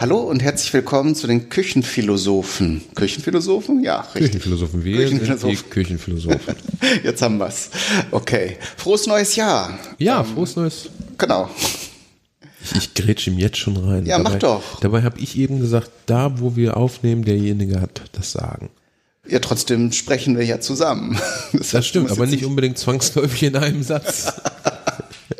Hallo und herzlich willkommen zu den Küchenphilosophen. Küchenphilosophen? Ja, richtig. Küchenphilosophen. Wir Küchenphilosophen. sind die Küchenphilosophen. Jetzt haben wir's. Okay. Frohes neues Jahr. Ja, ähm, frohes neues. Genau. Ich, ich grätsche ihm jetzt schon rein. Ja, dabei, mach doch. Dabei habe ich eben gesagt, da wo wir aufnehmen, derjenige hat das Sagen. Ja, trotzdem sprechen wir ja zusammen. Das, das stimmt, aber nicht unbedingt zwangsläufig in einem Satz.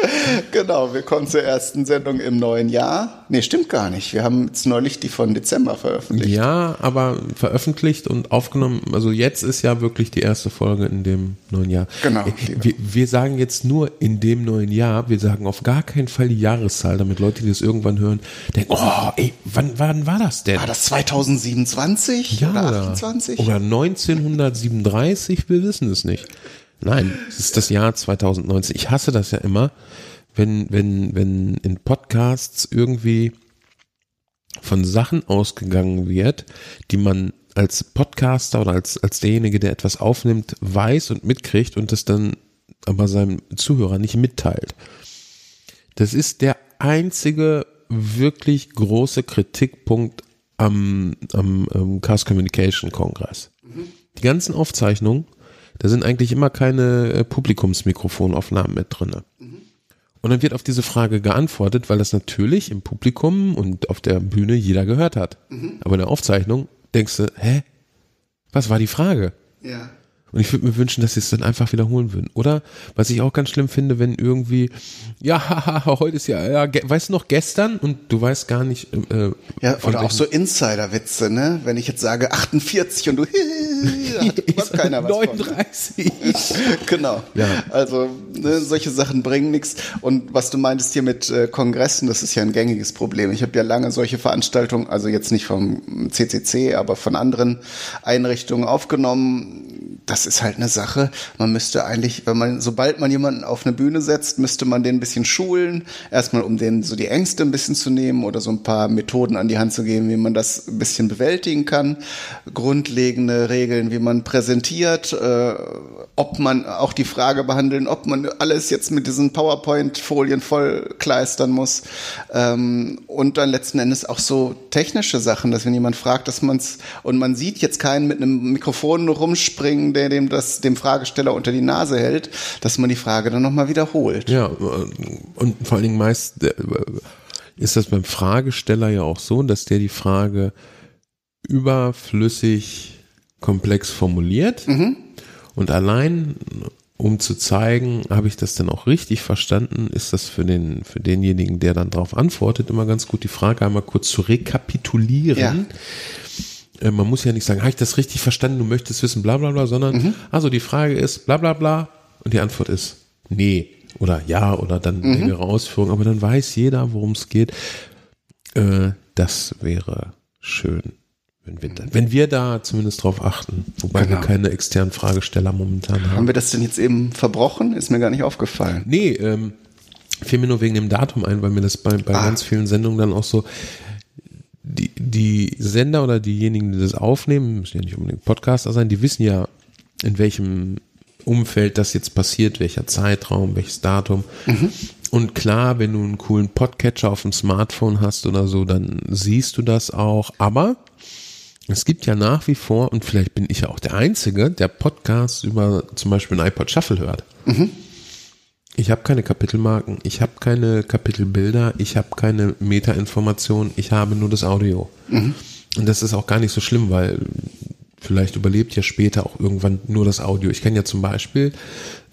genau, wir kommen zur ersten Sendung im neuen Jahr. Nee, stimmt gar nicht. Wir haben jetzt neulich die von Dezember veröffentlicht. Ja, aber veröffentlicht und aufgenommen. Also jetzt ist ja wirklich die erste Folge in dem neuen Jahr. Genau. Wir, wir sagen jetzt nur in dem neuen Jahr. Wir sagen auf gar keinen Fall die Jahreszahl, damit Leute, die das irgendwann hören, denken, oh, ey, wann, wann war das denn? War das 2027 ja, oder 28? Oder 1937? Wir wissen es nicht. Nein, es ist das Jahr 2019. Ich hasse das ja immer, wenn, wenn, wenn in Podcasts irgendwie von Sachen ausgegangen wird, die man als Podcaster oder als, als derjenige, der etwas aufnimmt, weiß und mitkriegt und das dann aber seinem Zuhörer nicht mitteilt. Das ist der einzige wirklich große Kritikpunkt am, am, am Chaos Communication Kongress. Die ganzen Aufzeichnungen da sind eigentlich immer keine äh, Publikumsmikrofonaufnahmen mit drinne. Mhm. Und dann wird auf diese Frage geantwortet, weil das natürlich im Publikum und auf der Bühne jeder gehört hat. Mhm. Aber in der Aufzeichnung denkst du, hä? Was war die Frage? Ja. Und ich würde mir wünschen, dass sie es dann einfach wiederholen würden. Oder was ich auch ganz schlimm finde, wenn irgendwie, ja, haha, heute ist ja, ja, weißt du noch gestern und du weißt gar nicht. Äh, ja, oder auch so Insider-Witze, ne? Wenn ich jetzt sage 48 und du, da hat keiner was 39. genau. Ja. Also ne, solche Sachen bringen nichts. Und was du meintest hier mit äh, Kongressen, das ist ja ein gängiges Problem. Ich habe ja lange solche Veranstaltungen, also jetzt nicht vom CCC, aber von anderen Einrichtungen aufgenommen das ist halt eine Sache. Man müsste eigentlich, wenn man, sobald man jemanden auf eine Bühne setzt, müsste man den ein bisschen schulen. Erstmal, um den so die Ängste ein bisschen zu nehmen oder so ein paar Methoden an die Hand zu geben, wie man das ein bisschen bewältigen kann. Grundlegende Regeln, wie man präsentiert, äh, ob man auch die Frage behandeln, ob man alles jetzt mit diesen PowerPoint-Folien vollkleistern muss. Ähm, und dann letzten Endes auch so technische Sachen, dass wenn jemand fragt, dass man es, und man sieht jetzt keinen mit einem Mikrofon rumspringen, der dem das dem Fragesteller unter die Nase hält, dass man die Frage dann nochmal wiederholt. Ja, und vor allen Dingen meist äh, ist das beim Fragesteller ja auch so, dass der die Frage überflüssig komplex formuliert. Mhm. Und allein, um zu zeigen, habe ich das denn auch richtig verstanden, ist das für den, für denjenigen, der dann darauf antwortet, immer ganz gut, die Frage einmal kurz zu rekapitulieren. Ja äh, man muss ja nicht sagen, habe ich das richtig verstanden, du möchtest wissen, bla bla bla, sondern mhm. also die Frage ist bla bla bla und die Antwort ist nee oder ja oder dann mhm. längere Ausführung, aber dann weiß jeder, worum es geht. Äh, das wäre schön. Wenn wir, da, wenn wir da zumindest drauf achten, wobei genau. wir keine externen Fragesteller momentan haben. Haben wir das denn jetzt eben verbrochen? Ist mir gar nicht aufgefallen. Nee, ähm, fiel mir nur wegen dem Datum ein, weil mir das bei, bei ah. ganz vielen Sendungen dann auch so, die, die Sender oder diejenigen, die das aufnehmen, müssen ja nicht unbedingt Podcaster sein, die wissen ja, in welchem Umfeld das jetzt passiert, welcher Zeitraum, welches Datum. Mhm. Und klar, wenn du einen coolen Podcatcher auf dem Smartphone hast oder so, dann siehst du das auch. Aber es gibt ja nach wie vor, und vielleicht bin ich ja auch der Einzige, der Podcasts über zum Beispiel ein iPod Shuffle hört. Mhm. Ich habe keine Kapitelmarken, ich habe keine Kapitelbilder, ich habe keine Metainformation, ich habe nur das Audio. Mhm. Und das ist auch gar nicht so schlimm, weil vielleicht überlebt ja später auch irgendwann nur das Audio. Ich kann ja zum Beispiel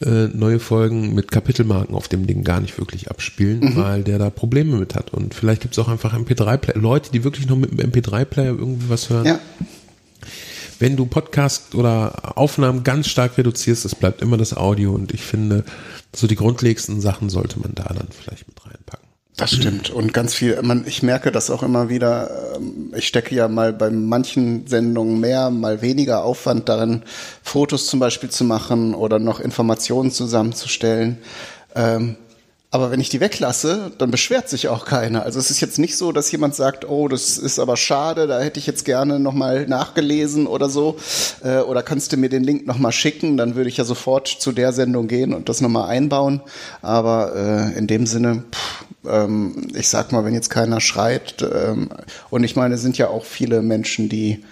äh, neue Folgen mit Kapitelmarken auf dem Ding gar nicht wirklich abspielen, mhm. weil der da Probleme mit hat. Und vielleicht gibt es auch einfach MP3-Player, Leute, die wirklich noch mit einem MP3-Player irgendwie was hören. Ja wenn du Podcast oder Aufnahmen ganz stark reduzierst, es bleibt immer das Audio und ich finde, so die grundlegendsten Sachen sollte man da dann vielleicht mit reinpacken. Das stimmt. Und ganz viel, man, ich merke das auch immer wieder. Ähm, ich stecke ja mal bei manchen Sendungen mehr, mal weniger Aufwand darin, Fotos zum Beispiel zu machen oder noch Informationen zusammenzustellen. Ähm, aber wenn ich die weglasse, dann beschwert sich auch keiner. Also es ist jetzt nicht so, dass jemand sagt, oh, das ist aber schade, da hätte ich jetzt gerne nochmal nachgelesen oder so. Äh, oder kannst du mir den Link nochmal schicken? Dann würde ich ja sofort zu der Sendung gehen und das nochmal einbauen. Aber äh, in dem Sinne, pff, ähm, ich sag mal, wenn jetzt keiner schreit, ähm, und ich meine, es sind ja auch viele Menschen, die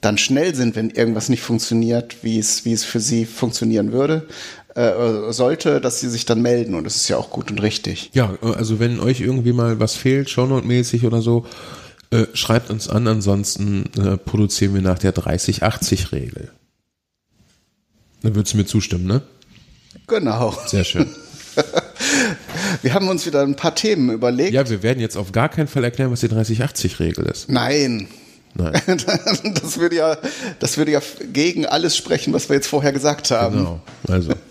dann schnell sind, wenn irgendwas nicht funktioniert, wie es, wie es für sie funktionieren würde, äh, sollte, dass sie sich dann melden und das ist ja auch gut und richtig. Ja, also wenn euch irgendwie mal was fehlt, Shownote-mäßig oder so, äh, schreibt uns an, ansonsten äh, produzieren wir nach der 30-80-Regel. Dann würdest du mir zustimmen, ne? Genau. Sehr schön. wir haben uns wieder ein paar Themen überlegt. Ja, wir werden jetzt auf gar keinen Fall erklären, was die 30-80-Regel ist. Nein. Nein. Das würde ja, das würde ja gegen alles sprechen, was wir jetzt vorher gesagt haben. Genau. Also.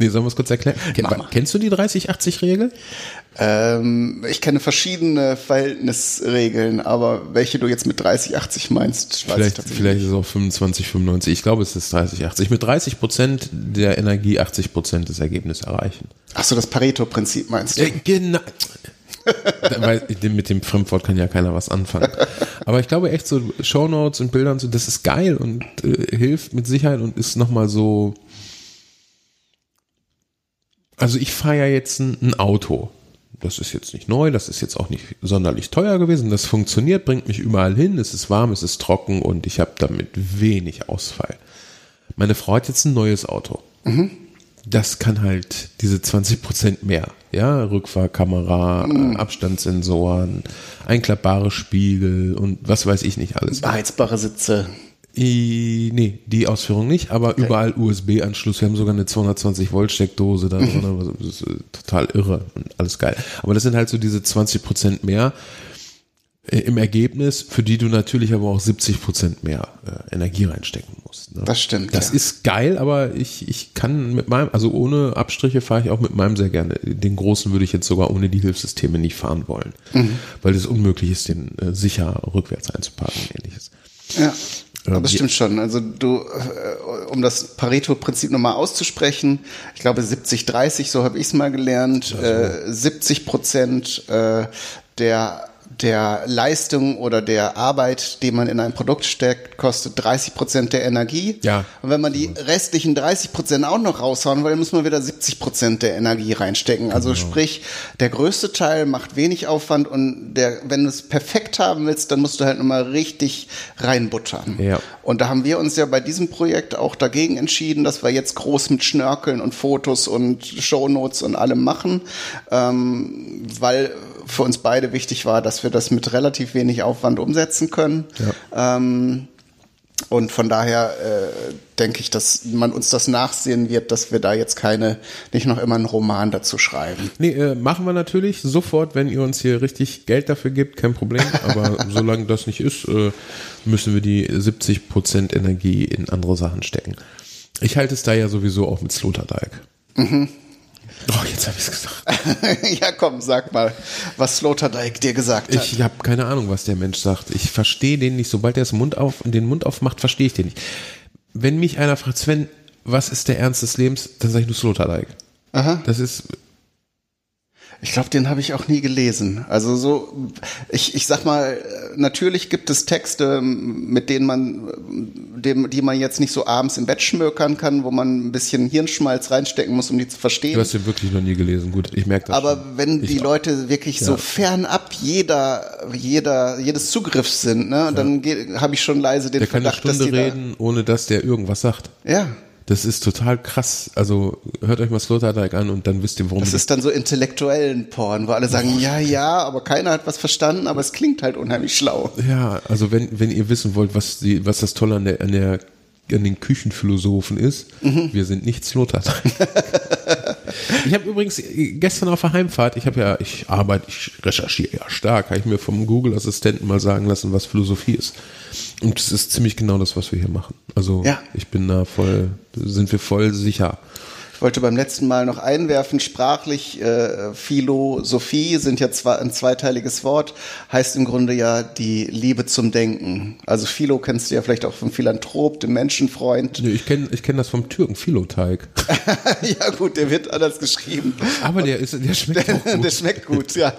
Nee, sollen wir es kurz erklären? Ken, kennst du die 30-80-Regel? Ähm, ich kenne verschiedene Verhältnisregeln, aber welche du jetzt mit 30-80 meinst, weiß vielleicht, ich Vielleicht ist es auch 25-95. Ich glaube, es ist 30-80. Mit 30 Prozent der Energie 80 Prozent des Ergebnisses erreichen. Ach so, das Pareto-Prinzip meinst du? Äh, genau. Weil mit dem Fremdwort kann ja keiner was anfangen. Aber ich glaube echt so Shownotes und Bilder und so, das ist geil und äh, hilft mit Sicherheit und ist nochmal so. Also ich fahre ja jetzt ein, ein Auto das ist jetzt nicht neu, das ist jetzt auch nicht sonderlich teuer gewesen. Das funktioniert, bringt mich überall hin, es ist warm, es ist trocken und ich habe damit wenig Ausfall. Meine Frau hat jetzt ein neues Auto. Mhm. Das kann halt diese 20 Prozent mehr. Ja, Rückfahrkamera, mhm. Abstandssensoren, einklappbare Spiegel und was weiß ich nicht alles. Beheizbare Sitze. I, nee, die Ausführung nicht, aber okay. überall USB-Anschluss. Wir haben sogar eine 220 Volt Steckdose da drin. das ist äh, total irre und alles geil. Aber das sind halt so diese 20 Prozent mehr im Ergebnis, für die du natürlich aber auch 70 Prozent mehr äh, Energie reinstecken musst. Ne? Das stimmt. Das ja. ist geil, aber ich, ich kann mit meinem, also ohne Abstriche fahre ich auch mit meinem sehr gerne. Den großen würde ich jetzt sogar ohne die Hilfssysteme nicht fahren wollen, mhm. weil es unmöglich ist, den äh, sicher rückwärts einzuparken und ähnliches. Ja. Aber das stimmt schon. Also du, äh, um das Pareto-Prinzip nochmal auszusprechen, ich glaube 70-30, so habe ich es mal gelernt, also. 70 Prozent äh, der der Leistung oder der Arbeit, die man in ein Produkt steckt, kostet 30 Prozent der Energie. Ja. Und wenn man die restlichen 30 Prozent auch noch raushauen will, muss man wieder 70 Prozent der Energie reinstecken. Also genau. sprich, der größte Teil macht wenig Aufwand und der, wenn du es perfekt haben willst, dann musst du halt nochmal richtig reinbuttern. Ja. Und da haben wir uns ja bei diesem Projekt auch dagegen entschieden, dass wir jetzt groß mit Schnörkeln und Fotos und Shownotes und allem machen, ähm, weil für uns beide wichtig war, dass wir das mit relativ wenig Aufwand umsetzen können. Ja. Ähm, und von daher äh, denke ich, dass man uns das nachsehen wird, dass wir da jetzt keine, nicht noch immer einen Roman dazu schreiben. Nee, äh, machen wir natürlich sofort, wenn ihr uns hier richtig Geld dafür gibt, kein Problem. Aber solange das nicht ist, äh, müssen wir die 70 Prozent Energie in andere Sachen stecken. Ich halte es da ja sowieso auch mit Sloterdijk. Mhm. Oh, jetzt habe ich es gesagt. ja, komm, sag mal, was Sloterdijk dir gesagt hat. Ich habe keine Ahnung, was der Mensch sagt. Ich verstehe den nicht. Sobald er Mund auf, den Mund aufmacht, verstehe ich den nicht. Wenn mich einer fragt, Sven, was ist der Ernst des Lebens, dann sage ich nur Sloterdijk. Aha. Das ist ich glaube, den habe ich auch nie gelesen. Also so, ich, ich sag mal, natürlich gibt es Texte, mit denen man, dem, die man jetzt nicht so abends im Bett schmökern kann, wo man ein bisschen Hirnschmalz reinstecken muss, um die zu verstehen. Du hast den wirklich noch nie gelesen, gut, ich merke das. Aber schon. wenn die Leute wirklich ja. so fernab jeder, jeder, jedes Zugriffs sind, ne, dann ja. habe ich schon leise den der Verdacht, dass die reden, da, ohne dass der irgendwas sagt. Ja. Das ist total krass. Also hört euch mal Sloterdijk an und dann wisst ihr, warum. Das ist dann so intellektuellen Porn, wo alle sagen, ja, ja, aber keiner hat was verstanden, aber es klingt halt unheimlich schlau. Ja, also wenn, wenn ihr wissen wollt, was, die, was das Tolle an der, an der an den Küchenphilosophen ist, mhm. wir sind nicht Sloterdijk. ich habe übrigens gestern auf der Heimfahrt, ich habe ja, ich arbeite, ich recherchiere ja stark, habe ich mir vom Google-Assistenten mal sagen lassen, was Philosophie ist. Und es ist ziemlich genau das, was wir hier machen. Also ja. ich bin da voll, sind wir voll sicher. Ich wollte beim letzten Mal noch einwerfen, sprachlich äh, Philosophie sind ja zwar ein zweiteiliges Wort, heißt im Grunde ja die Liebe zum Denken. Also Philo kennst du ja vielleicht auch vom Philanthrop, dem Menschenfreund. Nee, ich kenne ich kenn das vom Türken, Philoteig. ja gut, der wird anders geschrieben. Aber der, ist, der schmeckt der, gut. Der schmeckt gut, ja.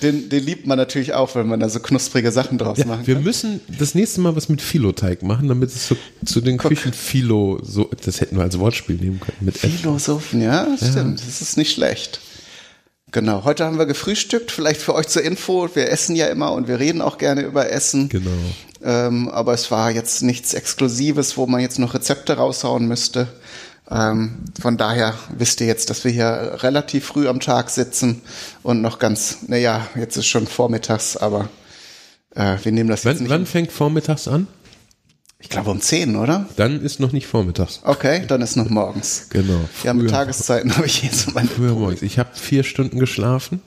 Den, den liebt man natürlich auch, wenn man da so knusprige Sachen draus ja, machen Wir müssen das nächste Mal was mit Philoteig machen, damit es so, zu den Küchen Philo, so, das hätten wir als Wortspiel nehmen können. Mit Philo Philosophen, ja, stimmt. Ja. Das ist nicht schlecht. Genau, heute haben wir gefrühstückt, vielleicht für euch zur Info, wir essen ja immer und wir reden auch gerne über Essen. Genau. Ähm, aber es war jetzt nichts Exklusives, wo man jetzt noch Rezepte raushauen müsste. Ähm, von daher wisst ihr jetzt, dass wir hier relativ früh am Tag sitzen und noch ganz, naja, jetzt ist schon vormittags, aber äh, wir nehmen das jetzt Wann, nicht. wann fängt vormittags an? Ich glaube um 10, oder? Dann ist noch nicht vormittags. Okay, dann ist noch morgens. Genau. Ja, mit Tageszeiten habe ich jetzt meine Früher morgens. Ich habe vier Stunden geschlafen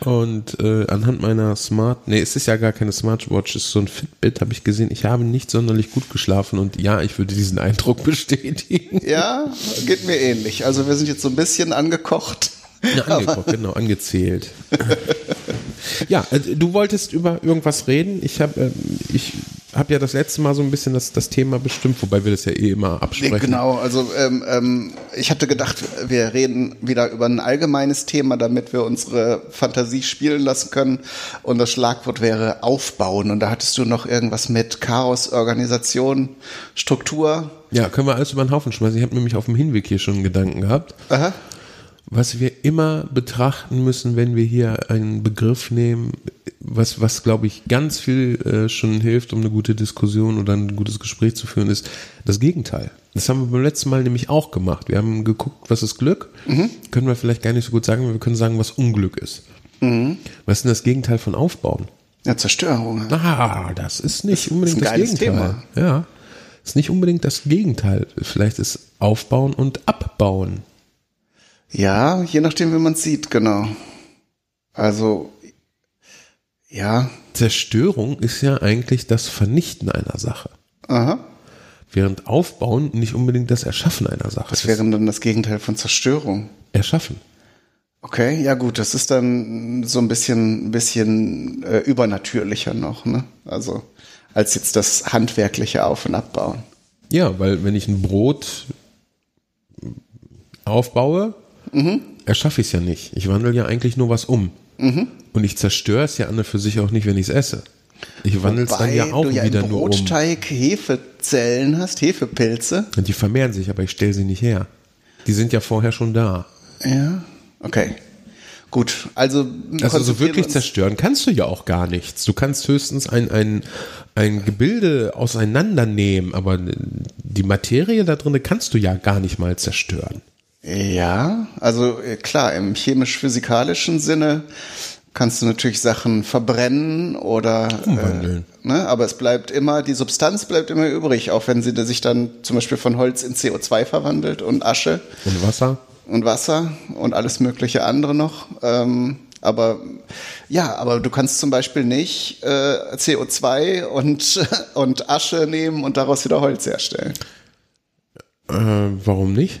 und äh, anhand meiner Smart, nee, es ist ja gar keine Smartwatch, es ist so ein Fitbit, habe ich gesehen, ich habe nicht sonderlich gut geschlafen und ja, ich würde diesen Eindruck bestätigen. Ja, geht mir ähnlich. Also wir sind jetzt so ein bisschen angekocht. Ja, angeguckt, genau, angezählt. ja, äh, du wolltest über irgendwas reden. Ich habe ähm, ich hab ja das letzte Mal so ein bisschen das, das Thema bestimmt, wobei wir das ja eh immer absprechen. Genau, also ähm, ähm, ich hatte gedacht, wir reden wieder über ein allgemeines Thema, damit wir unsere Fantasie spielen lassen können. Und das Schlagwort wäre aufbauen. Und da hattest du noch irgendwas mit Chaos, Organisation, Struktur. Ja, können wir alles über den Haufen schmeißen. Ich habe nämlich auf dem Hinweg hier schon einen Gedanken gehabt. Aha. was wir immer betrachten müssen, wenn wir hier einen Begriff nehmen, was, was glaube ich ganz viel äh, schon hilft, um eine gute Diskussion oder ein gutes Gespräch zu führen, ist das Gegenteil. Das haben wir beim letzten Mal nämlich auch gemacht. Wir haben geguckt, was ist Glück? Können wir vielleicht gar nicht so gut sagen, aber wir können sagen, was Unglück ist. Was ist denn das Gegenteil von Aufbauen? Ja, Zerstörung. Ah, das ist nicht unbedingt ein das Gegenteil. Ja, ist nicht unbedingt das Gegenteil. Vielleicht ist Aufbauen und Abbauen. Ja, je nachdem, wie man es sieht, genau. Also, ja, Zerstörung ist ja eigentlich das Vernichten einer Sache. aha. Während Aufbauen nicht unbedingt das Erschaffen einer Sache Was ist. wäre dann das Gegenteil von Zerstörung? Erschaffen. Okay, ja gut, das ist dann so ein bisschen, bisschen äh, übernatürlicher noch, ne? Also als jetzt das handwerkliche Auf- und Abbauen. Ja, weil wenn ich ein Brot aufbaue, Mhm. erschaffe ich es ja nicht. Ich wandle ja eigentlich nur was um. Mhm. Und ich zerstöre es ja an und für sich auch nicht, wenn ich es esse. Ich wandle es dann ja auch du ja wieder im nur um. Brotteig Hefezellen hast, Hefepilze. Und die vermehren sich, aber ich stelle sie nicht her. Die sind ja vorher schon da. Ja, okay. Gut, also Also so wirklich zerstören kannst du ja auch gar nichts. Du kannst höchstens ein, ein, ein Gebilde auseinandernehmen, aber die Materie da drin kannst du ja gar nicht mal zerstören. Ja, also äh, klar, im chemisch-physikalischen Sinne kannst du natürlich Sachen verbrennen oder Umwandeln. Äh, ne, aber es bleibt immer, die Substanz bleibt immer übrig, auch wenn sie sich dann zum Beispiel von Holz in CO2 verwandelt und Asche Und Wasser? und Wasser und alles mögliche andere noch. Ähm, aber ja, aber du kannst zum Beispiel nicht äh, CO2 und, und Asche nehmen und daraus wieder Holz herstellen. Äh, warum nicht?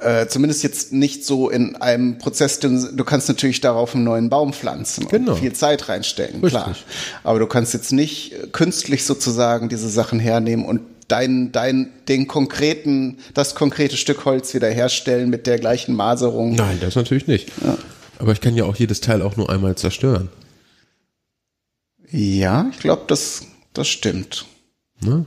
Äh, zumindest jetzt nicht so in einem Prozess, du, du kannst natürlich darauf einen neuen Baum pflanzen Genau. und viel Zeit reinstecken, Richtig. klar. Aber du kannst jetzt nicht äh, künstlich sozusagen diese Sachen hernehmen und dein, dein, den konkreten, das konkrete Stück Holz wieder herstellen mit der gleichen Maserung. Nein, das natürlich nicht. Aber ich kann ja auch jedes Teil auch nur einmal zerstören. Ja, ich glaube, das, das stimmt. Ne?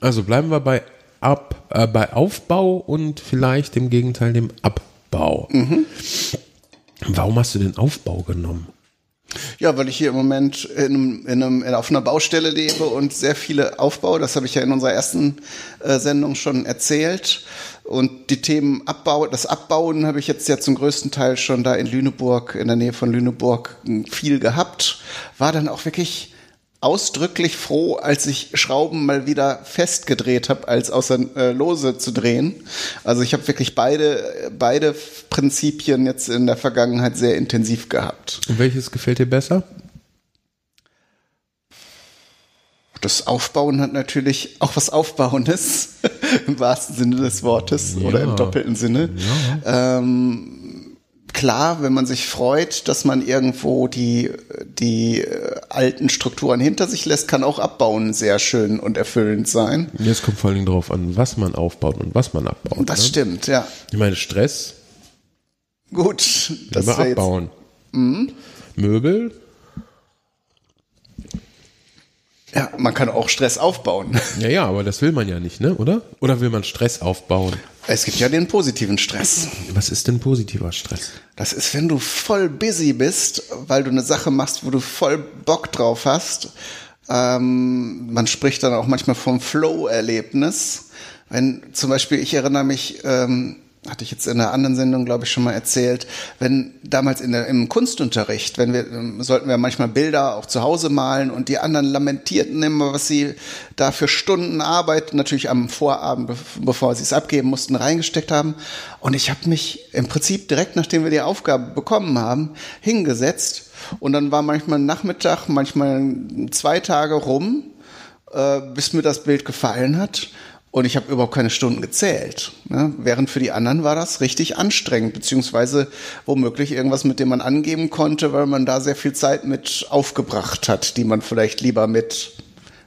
Also bleiben wir bei, Ab, äh, bei Aufbau und vielleicht im Gegenteil dem Abbau. Warum hast du den Aufbau genommen? Ja, weil ich hier im Moment in in einem, in, auf einer Baustelle lebe und sehr viele Aufbau, das habe ich ja in unserer ersten äh, Sendung schon erzählt. Und die Themen Abbau, das Abbauen habe ich jetzt ja zum größten Teil schon da in Lüneburg, in der Nähe von Lüneburg, viel gehabt. War dann auch wirklich ausdrücklich froh, als ich Schrauben mal wieder festgedreht habe, als außer äh, lose zu drehen. Also ich habe wirklich beide, beide Prinzipien jetzt in der Vergangenheit sehr intensiv gehabt. Und welches gefällt dir besser? Das Aufbauen hat natürlich auch was Aufbauendes, im wahrsten Sinne des Wortes oder Ja. im doppelten Sinne. Ähm, klar, wenn man sich freut, dass man irgendwo die, die äh, alten Strukturen hinter sich lässt, kann auch Abbauen sehr schön und erfüllend sein. Jetzt kommt vor allen Dingen drauf an, was man aufbaut und was man abbaut. Das ne? stimmt, ja. Ich meine, Stress, Gut, das jetzt, abbauen. Möbel, ja, man kann auch Stress aufbauen. ja, ja, aber das will man ja nicht, ne? Oder? Oder will man Stress aufbauen? Es gibt ja den positiven Stress. Was ist denn positiver Stress? Das ist, wenn du voll busy bist, weil du eine Sache machst, wo du voll Bock drauf hast. Ähm, man spricht dann auch manchmal vom Flow-Erlebnis. Wenn zum Beispiel, ich erinnere mich, ähm, hatte ich jetzt in einer anderen Sendung, glaube ich, schon mal erzählt, wenn damals in der, im Kunstunterricht, wenn wir, ähm, sollten wir manchmal Bilder auch zu Hause malen und die anderen lamentierten immer, was sie da für Stunden Arbeit, natürlich am Vorabend, bevor sie es abgeben mussten, reingesteckt haben. Und ich habe mich im Prinzip direkt, nachdem wir die Aufgabe bekommen haben, hingesetzt und dann war manchmal Nachmittag, manchmal zwei Tage rum, äh, bis mir das Bild gefallen hat. Und ich habe überhaupt keine Stunden gezählt. Ne? Während für die anderen war das richtig anstrengend, beziehungsweise womöglich irgendwas, mit dem man angeben konnte, weil man da sehr viel Zeit mit aufgebracht hat, die man vielleicht lieber mit,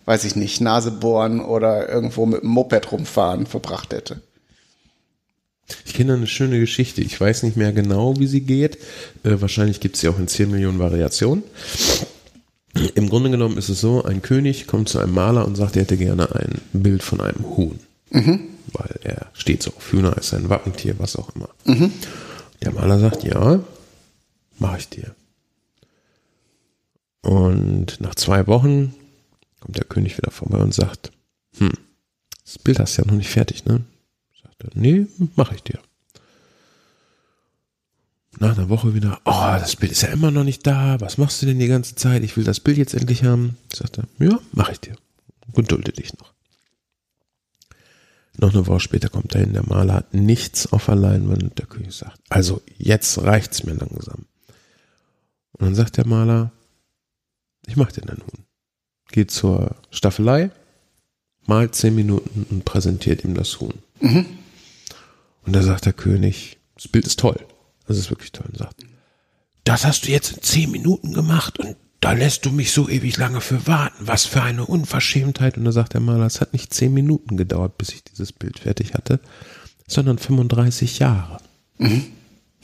weiß ich nicht, Nase bohren oder irgendwo mit dem Moped rumfahren verbracht hätte. Ich kenne eine schöne Geschichte. Ich weiß nicht mehr genau, wie sie geht. Äh, wahrscheinlich gibt es sie auch in 10 Millionen Variationen. Im Grunde genommen ist es so, ein König kommt zu einem Maler und sagt, er hätte gerne ein Bild von einem Huhn. Mhm. Weil er steht so auf Hühner, ist ein Wappentier, was auch immer. Mhm. Der Maler sagt, ja, mache ich dir. Und nach zwei Wochen kommt der König wieder vorbei und sagt, hm, das Bild hast du ja noch nicht fertig, ne? Sagt er, nee, mache ich dir nach einer Woche wieder, oh, das Bild ist ja immer noch nicht da, was machst du denn die ganze Zeit? Ich will das Bild jetzt endlich haben. Sagt er, ja, mach ich dir. Gedulde dich noch. Noch eine Woche später kommt er hin, der Maler hat nichts auf der Leinwand und der König sagt, also jetzt reicht's mir langsam. Und dann sagt der Maler, ich mach dir einen Huhn. Geht zur Staffelei, malt zehn Minuten und präsentiert ihm das Huhn. Mhm. Und da sagt der König, das Bild ist toll. Das ist wirklich toll. Und sagt, das hast du jetzt in zehn Minuten gemacht und da lässt du mich so ewig lange für warten. Was für eine Unverschämtheit. Und da sagt der Maler, es hat nicht zehn Minuten gedauert, bis ich dieses Bild fertig hatte, sondern 35 Jahre. Mhm.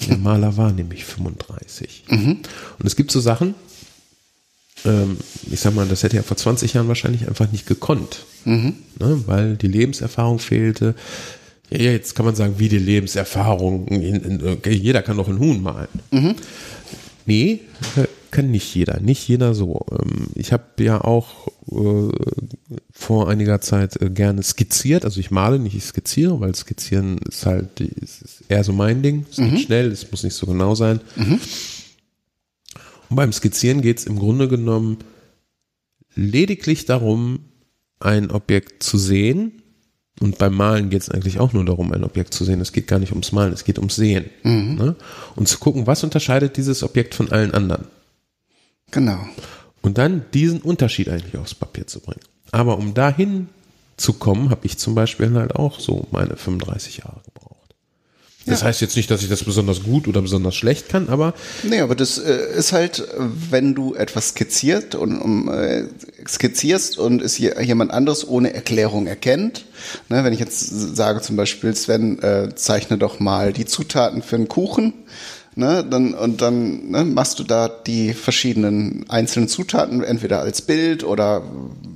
Der Maler war nämlich 35. Mhm. Und es gibt so Sachen, ähm, ich sag mal, das hätte er vor 20 Jahren wahrscheinlich einfach nicht gekonnt, mhm. ne, weil die Lebenserfahrung fehlte, ja, jetzt kann man sagen, wie die Lebenserfahrung. Jeder kann doch ein Huhn malen. Mhm. Nee, kann nicht jeder. Nicht jeder so. Ähm, ich habe ja auch äh, vor einiger Zeit äh, gerne skizziert. Also ich male nicht, ich skizziere, weil skizzieren ist halt ist eher so mein Ding. Es geht mhm. schnell, es muss nicht so genau sein. Mhm. Und beim Skizzieren geht es im Grunde genommen lediglich darum, ein Objekt zu sehen und beim Malen geht es eigentlich auch nur darum, ein Objekt zu sehen. Es geht gar nicht ums Malen, es geht ums Sehen. Mhm. Ne? Und zu gucken, was unterscheidet dieses Objekt von allen anderen. Genau. Und dann diesen Unterschied eigentlich aufs Papier zu bringen. Aber um dahin zu kommen, habe ich zum Beispiel halt auch so meine 35 Jahre gebraucht. Das ja. heißt jetzt nicht, dass ich das besonders gut oder besonders schlecht kann, aber. Nee, aber das äh, ist halt, wenn du etwas skizziert und um, äh, skizzierst und es jemand anderes ohne Erklärung erkennt. Ne, wenn ich jetzt sage zum Beispiel, Sven, äh, zeichne doch mal die Zutaten für einen Kuchen Ne, dann, und dann ne, machst du da die verschiedenen einzelnen Zutaten, entweder als Bild oder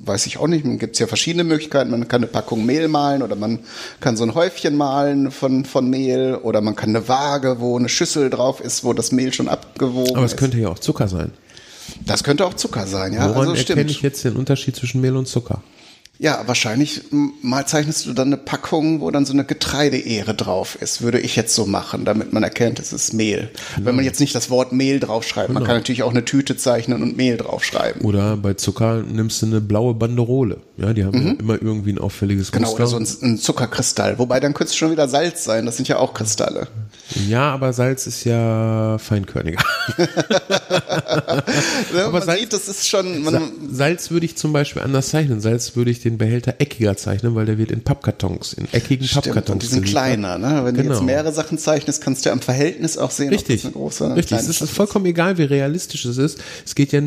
weiß ich auch nicht, gibt es ja verschiedene Möglichkeiten. Man kann eine Packung Mehl malen oder man kann so ein Häufchen malen von, von Mehl oder man kann eine Waage, wo eine Schüssel drauf ist, wo das Mehl schon abgewogen ist. Aber es könnte ja auch Zucker sein. Das könnte auch Zucker sein, ja. Woran also, erkenne ich jetzt den Unterschied zwischen Mehl und Zucker? Ja, wahrscheinlich mal zeichnest du dann eine Packung, wo dann so eine Getreideehre drauf ist. Würde ich jetzt so machen, damit man erkennt, es ist Mehl. Genau. Wenn man jetzt nicht das Wort Mehl draufschreibt, genau. man kann natürlich auch eine Tüte zeichnen und Mehl draufschreiben. Oder bei Zucker nimmst du eine blaue Banderole. Ja, die haben mhm. ja immer irgendwie ein auffälliges Genau, oder so ein, ein Zuckerkristall. Wobei dann könnte es schon wieder Salz sein. Das sind ja auch Kristalle. Ja, aber Salz ist ja feinkörniger. aber Salz, sieht, das ist schon. Salz würde ich zum Beispiel anders zeichnen. Salz würde ich den Behälter eckiger zeichnen, weil der wird in Pappkartons, in eckigen Stimmt, Pappkartons. Und die sind kleiner, ne? Wenn genau. du jetzt genau. mehrere Sachen zeichnest, kannst du ja am Verhältnis auch sehen, Richtig. ob das eine große oder eine Richtig. Es ist vollkommen egal, wie realistisch es ist. Es geht ja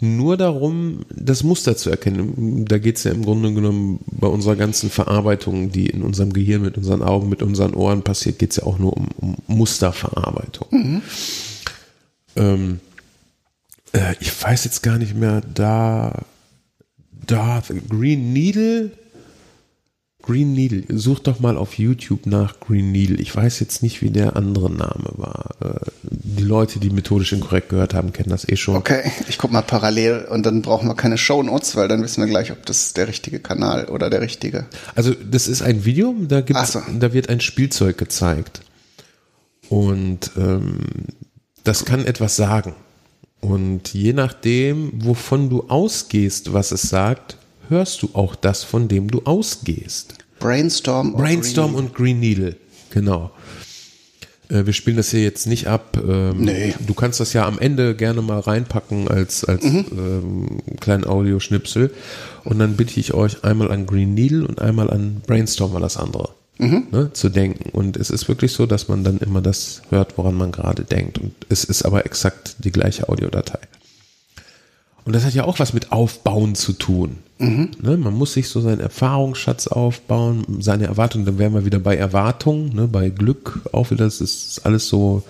nur darum, das Muster zu erkennen. Da geht es ja im Grunde genommen bei unserer ganzen Verarbeitung, die in unserem Gehirn, mit unseren Augen, mit unseren Ohren passiert, geht es ja auch nur um, um Musterverarbeitung. Mhm. Ähm, äh, ich weiß jetzt gar nicht mehr, da Darth Green Needle. Green Needle. Such doch mal auf YouTube nach Green Needle. Ich weiß jetzt nicht, wie der andere Name war. Äh, die Leute, die methodisch inkorrekt gehört haben, kennen das eh schon. Okay, ich guck mal parallel und dann brauchen wir keine Shownotes, weil dann wissen wir gleich, ob das der richtige Kanal oder der richtige. Also das ist ein Video, da gibt's, so. da wird ein Spielzeug gezeigt. Und ähm, das kann etwas sagen. Und je nachdem, wovon du ausgehst, was es sagt, hörst du auch das, von dem du ausgehst. Brainstorm. Brainstorm und Green Needle, genau. Äh, Wir spielen das hier jetzt nicht ab. Ähm, Nee. Du kannst das ja am Ende gerne mal reinpacken als, als ähm, kleinen Audioschnipsel. Und dann bitte ich euch einmal an Green Needle und einmal an Brainstorm war das andere. Ne, zu denken. Und es ist wirklich so, dass man dann immer das hört, woran man gerade denkt. Und es ist aber exakt die gleiche Audiodatei. Und das hat ja auch was mit Aufbauen zu tun. Ne, man muss sich so seinen Erfahrungsschatz aufbauen, seine Erwartungen, dann wären wir wieder bei Erwartungen, ne, bei Glück auch wieder, das ist alles so,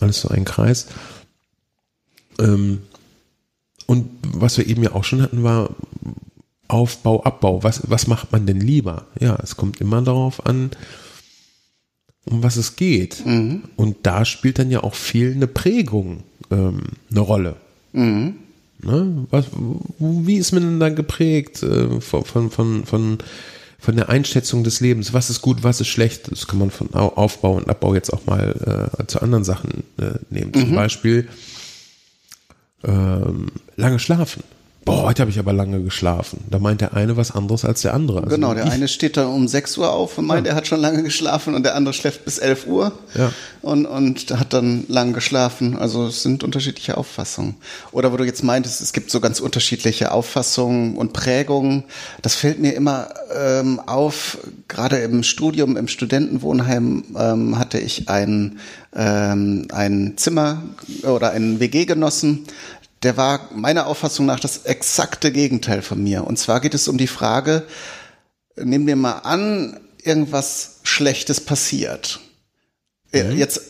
alles so ein Kreis. Ähm, und was wir eben ja auch schon hatten, war Aufbau, Abbau. Was, was macht man denn lieber? Ja, es kommt immer darauf an, um was es geht. Und da spielt dann ja auch viel eine Prägung ähm, eine Rolle. Ne? Was, wie ist man denn dann geprägt äh, von, von, von, von, von der Einschätzung des Lebens? Was ist gut, was ist schlecht? Das kann man von Au- Aufbau und Abbau jetzt auch mal äh, zu anderen Sachen äh, nehmen. Zum Beispiel ähm, lange schlafen. Boah, heute habe ich aber lange geschlafen. Da meint der eine was anderes als der andere. Also Genau, der eine steht dann um 6 Uhr auf und meint, er hat schon lange geschlafen und der andere schläft bis 11 Uhr Ja. und, und hat dann lang geschlafen. Also es sind unterschiedliche Auffassungen. Oder wo du jetzt meintest, es gibt so ganz unterschiedliche Auffassungen und Prägungen. Das fällt mir immer ähm, auf, gerade im Studium, im Studentenwohnheim ähm, hatte ich ein, ähm, ein Zimmer oder einen WG-Genossen, der war meiner Auffassung nach das exakte Gegenteil von mir. Und zwar geht es um die Frage, nehmen wir mal an, irgendwas Schlechtes passiert. Äh, Jetzt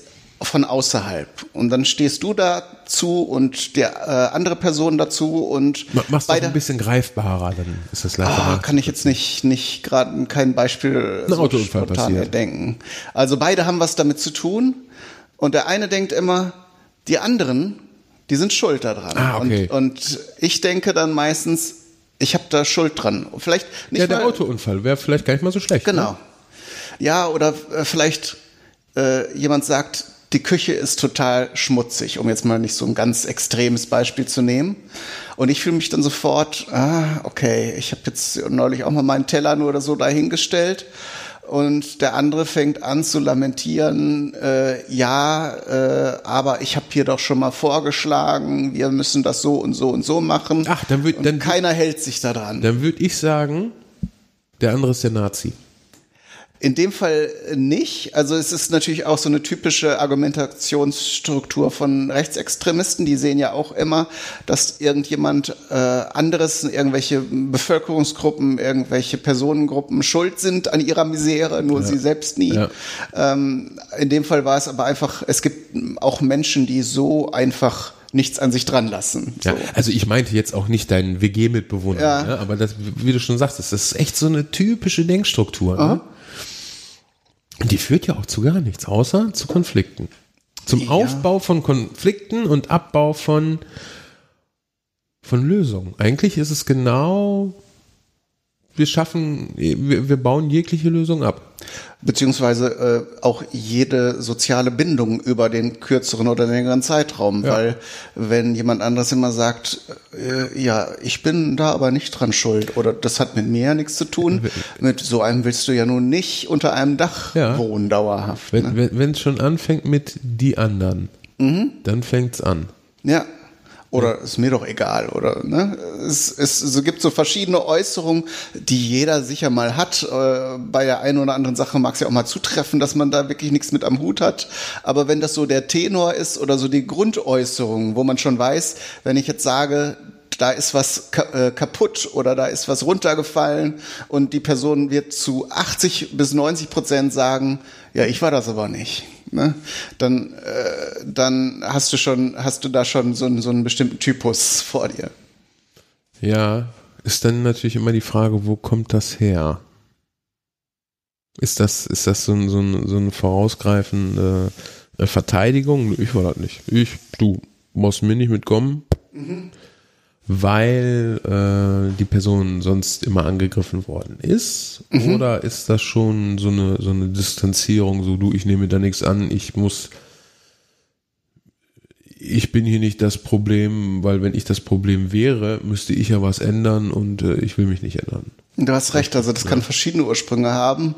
von außerhalb. Und dann stehst du dazu und der äh, andere Person dazu und Ma- Mach's doch beide. ein bisschen greifbarer, dann ist das leichter. kann ich jetzt nicht, nicht gerade kein Beispiel so Autounfall spontan passiert. denken. Also beide haben was damit zu tun und der eine denkt immer, die anderen, die sind schuld daran. Ah, okay. und, und ich denke dann meistens, ich habe da Schuld dran. Vielleicht nicht ja, der mal, Autounfall wäre vielleicht gar nicht mal so schlecht. Genau. Ne? Ja, oder äh, vielleicht äh, jemand sagt, die Küche ist total schmutzig, um jetzt mal nicht so ein ganz extremes Beispiel zu nehmen. Und ich fühle mich dann sofort, ah, okay, ich habe jetzt neulich auch mal meinen Teller nur oder so dahingestellt. Und der andere fängt an zu lamentieren, äh, ja, äh, aber ich habe hier doch schon mal vorgeschlagen, wir müssen das so und so und so machen. Ach, dann würd- und dann- keiner hält sich daran. Dann würde ich sagen, der andere ist der Nazi. In dem Fall nicht. Also es ist natürlich auch so eine typische Argumentationsstruktur von Rechtsextremisten. Die sehen ja auch immer, dass irgendjemand äh, anderes, irgendwelche Bevölkerungsgruppen, irgendwelche Personengruppen schuld sind an ihrer Misere, nur sie selbst nie. Ja. Ähm, in dem Fall war es aber einfach, es gibt auch Menschen, die so einfach nichts an sich dran lassen. So. Ja, also ich meinte jetzt auch nicht deinen WG-Mitbewohner, Ja. ne? aber das, wie du schon sagst, das ist echt so eine typische Denkstruktur. Ne? Und die führt ja auch zu gar nichts, außer zu Konflikten. Zum Ja. Aufbau von Konflikten und Abbau von, von Lösungen. Eigentlich ist es genau, wir schaffen, wir, wir bauen jegliche Lösung ab. Beziehungsweise äh, auch jede soziale Bindung über den kürzeren oder längeren Zeitraum, Ja. weil wenn jemand anderes immer sagt, äh, ja, ich bin da aber nicht dran schuld oder das hat mit mir ja nichts zu tun, mit so einem willst du ja nun nicht unter einem Dach Ja. wohnen dauerhaft. Wenn Ne? wenn wenn es schon anfängt mit die anderen, dann fängt's an. Ja. Oder ist mir doch egal, oder? Ne? Es, es, es gibt so verschiedene Äußerungen, die jeder sicher mal hat. Äh, bei der einen oder anderen Sache mag es ja auch mal zutreffen, dass man da wirklich nichts mit am Hut hat. Aber wenn das so der Tenor ist oder so die Grundäußerung, wo man schon weiß, wenn ich jetzt sage, da ist was äh, kaputt oder da ist was runtergefallen und die Person wird zu 80 bis 90 Prozent sagen, ja, ich war das aber nicht. Ne? Dann, äh, dann hast du schon, hast du da schon so, einen- so einen bestimmten Typus vor dir. Ja, ist dann natürlich immer die Frage, wo kommt das her? Ist das, ist das so, ein, so, ein, so eine vorausgreifende äh, Verteidigung? Ich war das nicht. Ich, du musst mir nicht mitkommen, mhm. Weil äh, die Person sonst immer angegriffen worden ist? Mhm. Oder ist das schon so eine, so eine Distanzierung, so du, ich nehme da nichts an, ich muss ich bin hier nicht das Problem, weil wenn ich das Problem wäre, müsste ich ja was ändern und äh, ich will mich nicht ändern. Du hast recht, also das kann verschiedene Ursprünge haben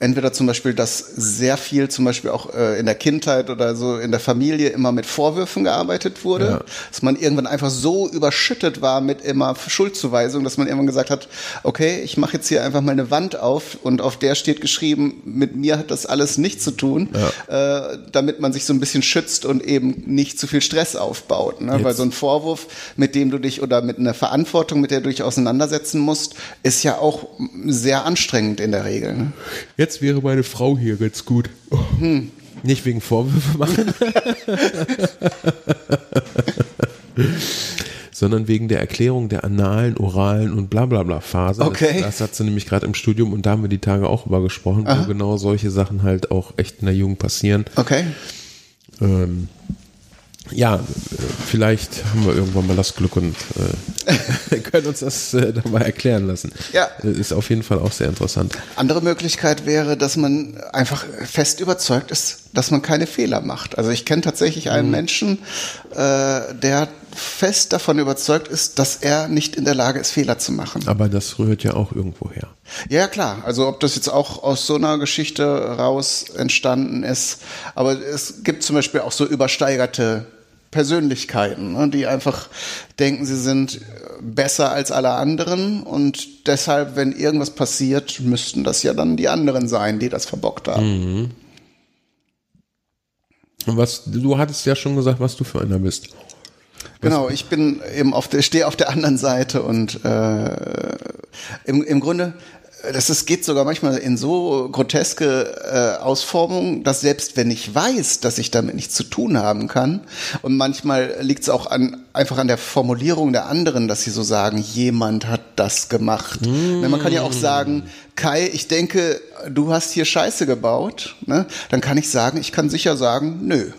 entweder zum Beispiel, dass sehr viel zum Beispiel auch äh, in der Kindheit oder so in der Familie immer mit Vorwürfen gearbeitet wurde, ja. dass man irgendwann einfach so überschüttet war mit immer Schuldzuweisung, dass man irgendwann gesagt hat, okay, ich mache jetzt hier einfach mal eine Wand auf und auf der steht geschrieben, mit mir hat das alles nichts zu tun, ja. äh, damit man sich so ein bisschen schützt und eben nicht zu viel Stress aufbaut, ne? weil so ein Vorwurf, mit dem du dich oder mit einer Verantwortung, mit der du dich auseinandersetzen musst, ist ja auch sehr anstrengend in der Regel. Ne? Jetzt jetzt wäre meine Frau hier ganz gut. Hm. Nicht wegen Vorwürfe machen. sondern wegen der Erklärung der analen, oralen und bla bla bla Phase. Okay. Das, das hat sie nämlich gerade im Studium und da haben wir die Tage auch über gesprochen, Aha. wo genau solche Sachen halt auch echt in der Jugend passieren. Okay. Ähm, ja, vielleicht haben wir irgendwann mal das Glück und äh, können uns das äh, dabei erklären lassen. Ja. Äh, ist auf jeden Fall auch sehr interessant. Andere Möglichkeit wäre, dass man einfach fest überzeugt ist, dass man keine Fehler macht. Also ich kenne tatsächlich einen mhm. Menschen, äh, der fest davon überzeugt ist, dass er nicht in der Lage ist, Fehler zu machen. Aber das rührt ja auch irgendwo her. Ja, klar. Also ob das jetzt auch aus so einer Geschichte raus entstanden ist. Aber es gibt zum Beispiel auch so übersteigerte Persönlichkeiten, ne, die einfach denken, sie sind besser als alle anderen und deshalb, wenn irgendwas passiert, müssten das ja dann die anderen sein, die das verbockt haben. Mhm. Was, du hattest ja schon gesagt, was du für einer bist. Genau, ich bin eben auf der, stehe auf der anderen Seite und äh, im, im Grunde das ist, geht sogar manchmal in so groteske äh, Ausformungen, dass selbst wenn ich weiß, dass ich damit nichts zu tun haben kann, und manchmal liegt es auch an, einfach an der Formulierung der anderen, dass sie so sagen, jemand hat das gemacht. Mm. Man kann ja auch sagen, Kai, ich denke, du hast hier Scheiße gebaut. Ne? Dann kann ich sagen, ich kann sicher sagen, nö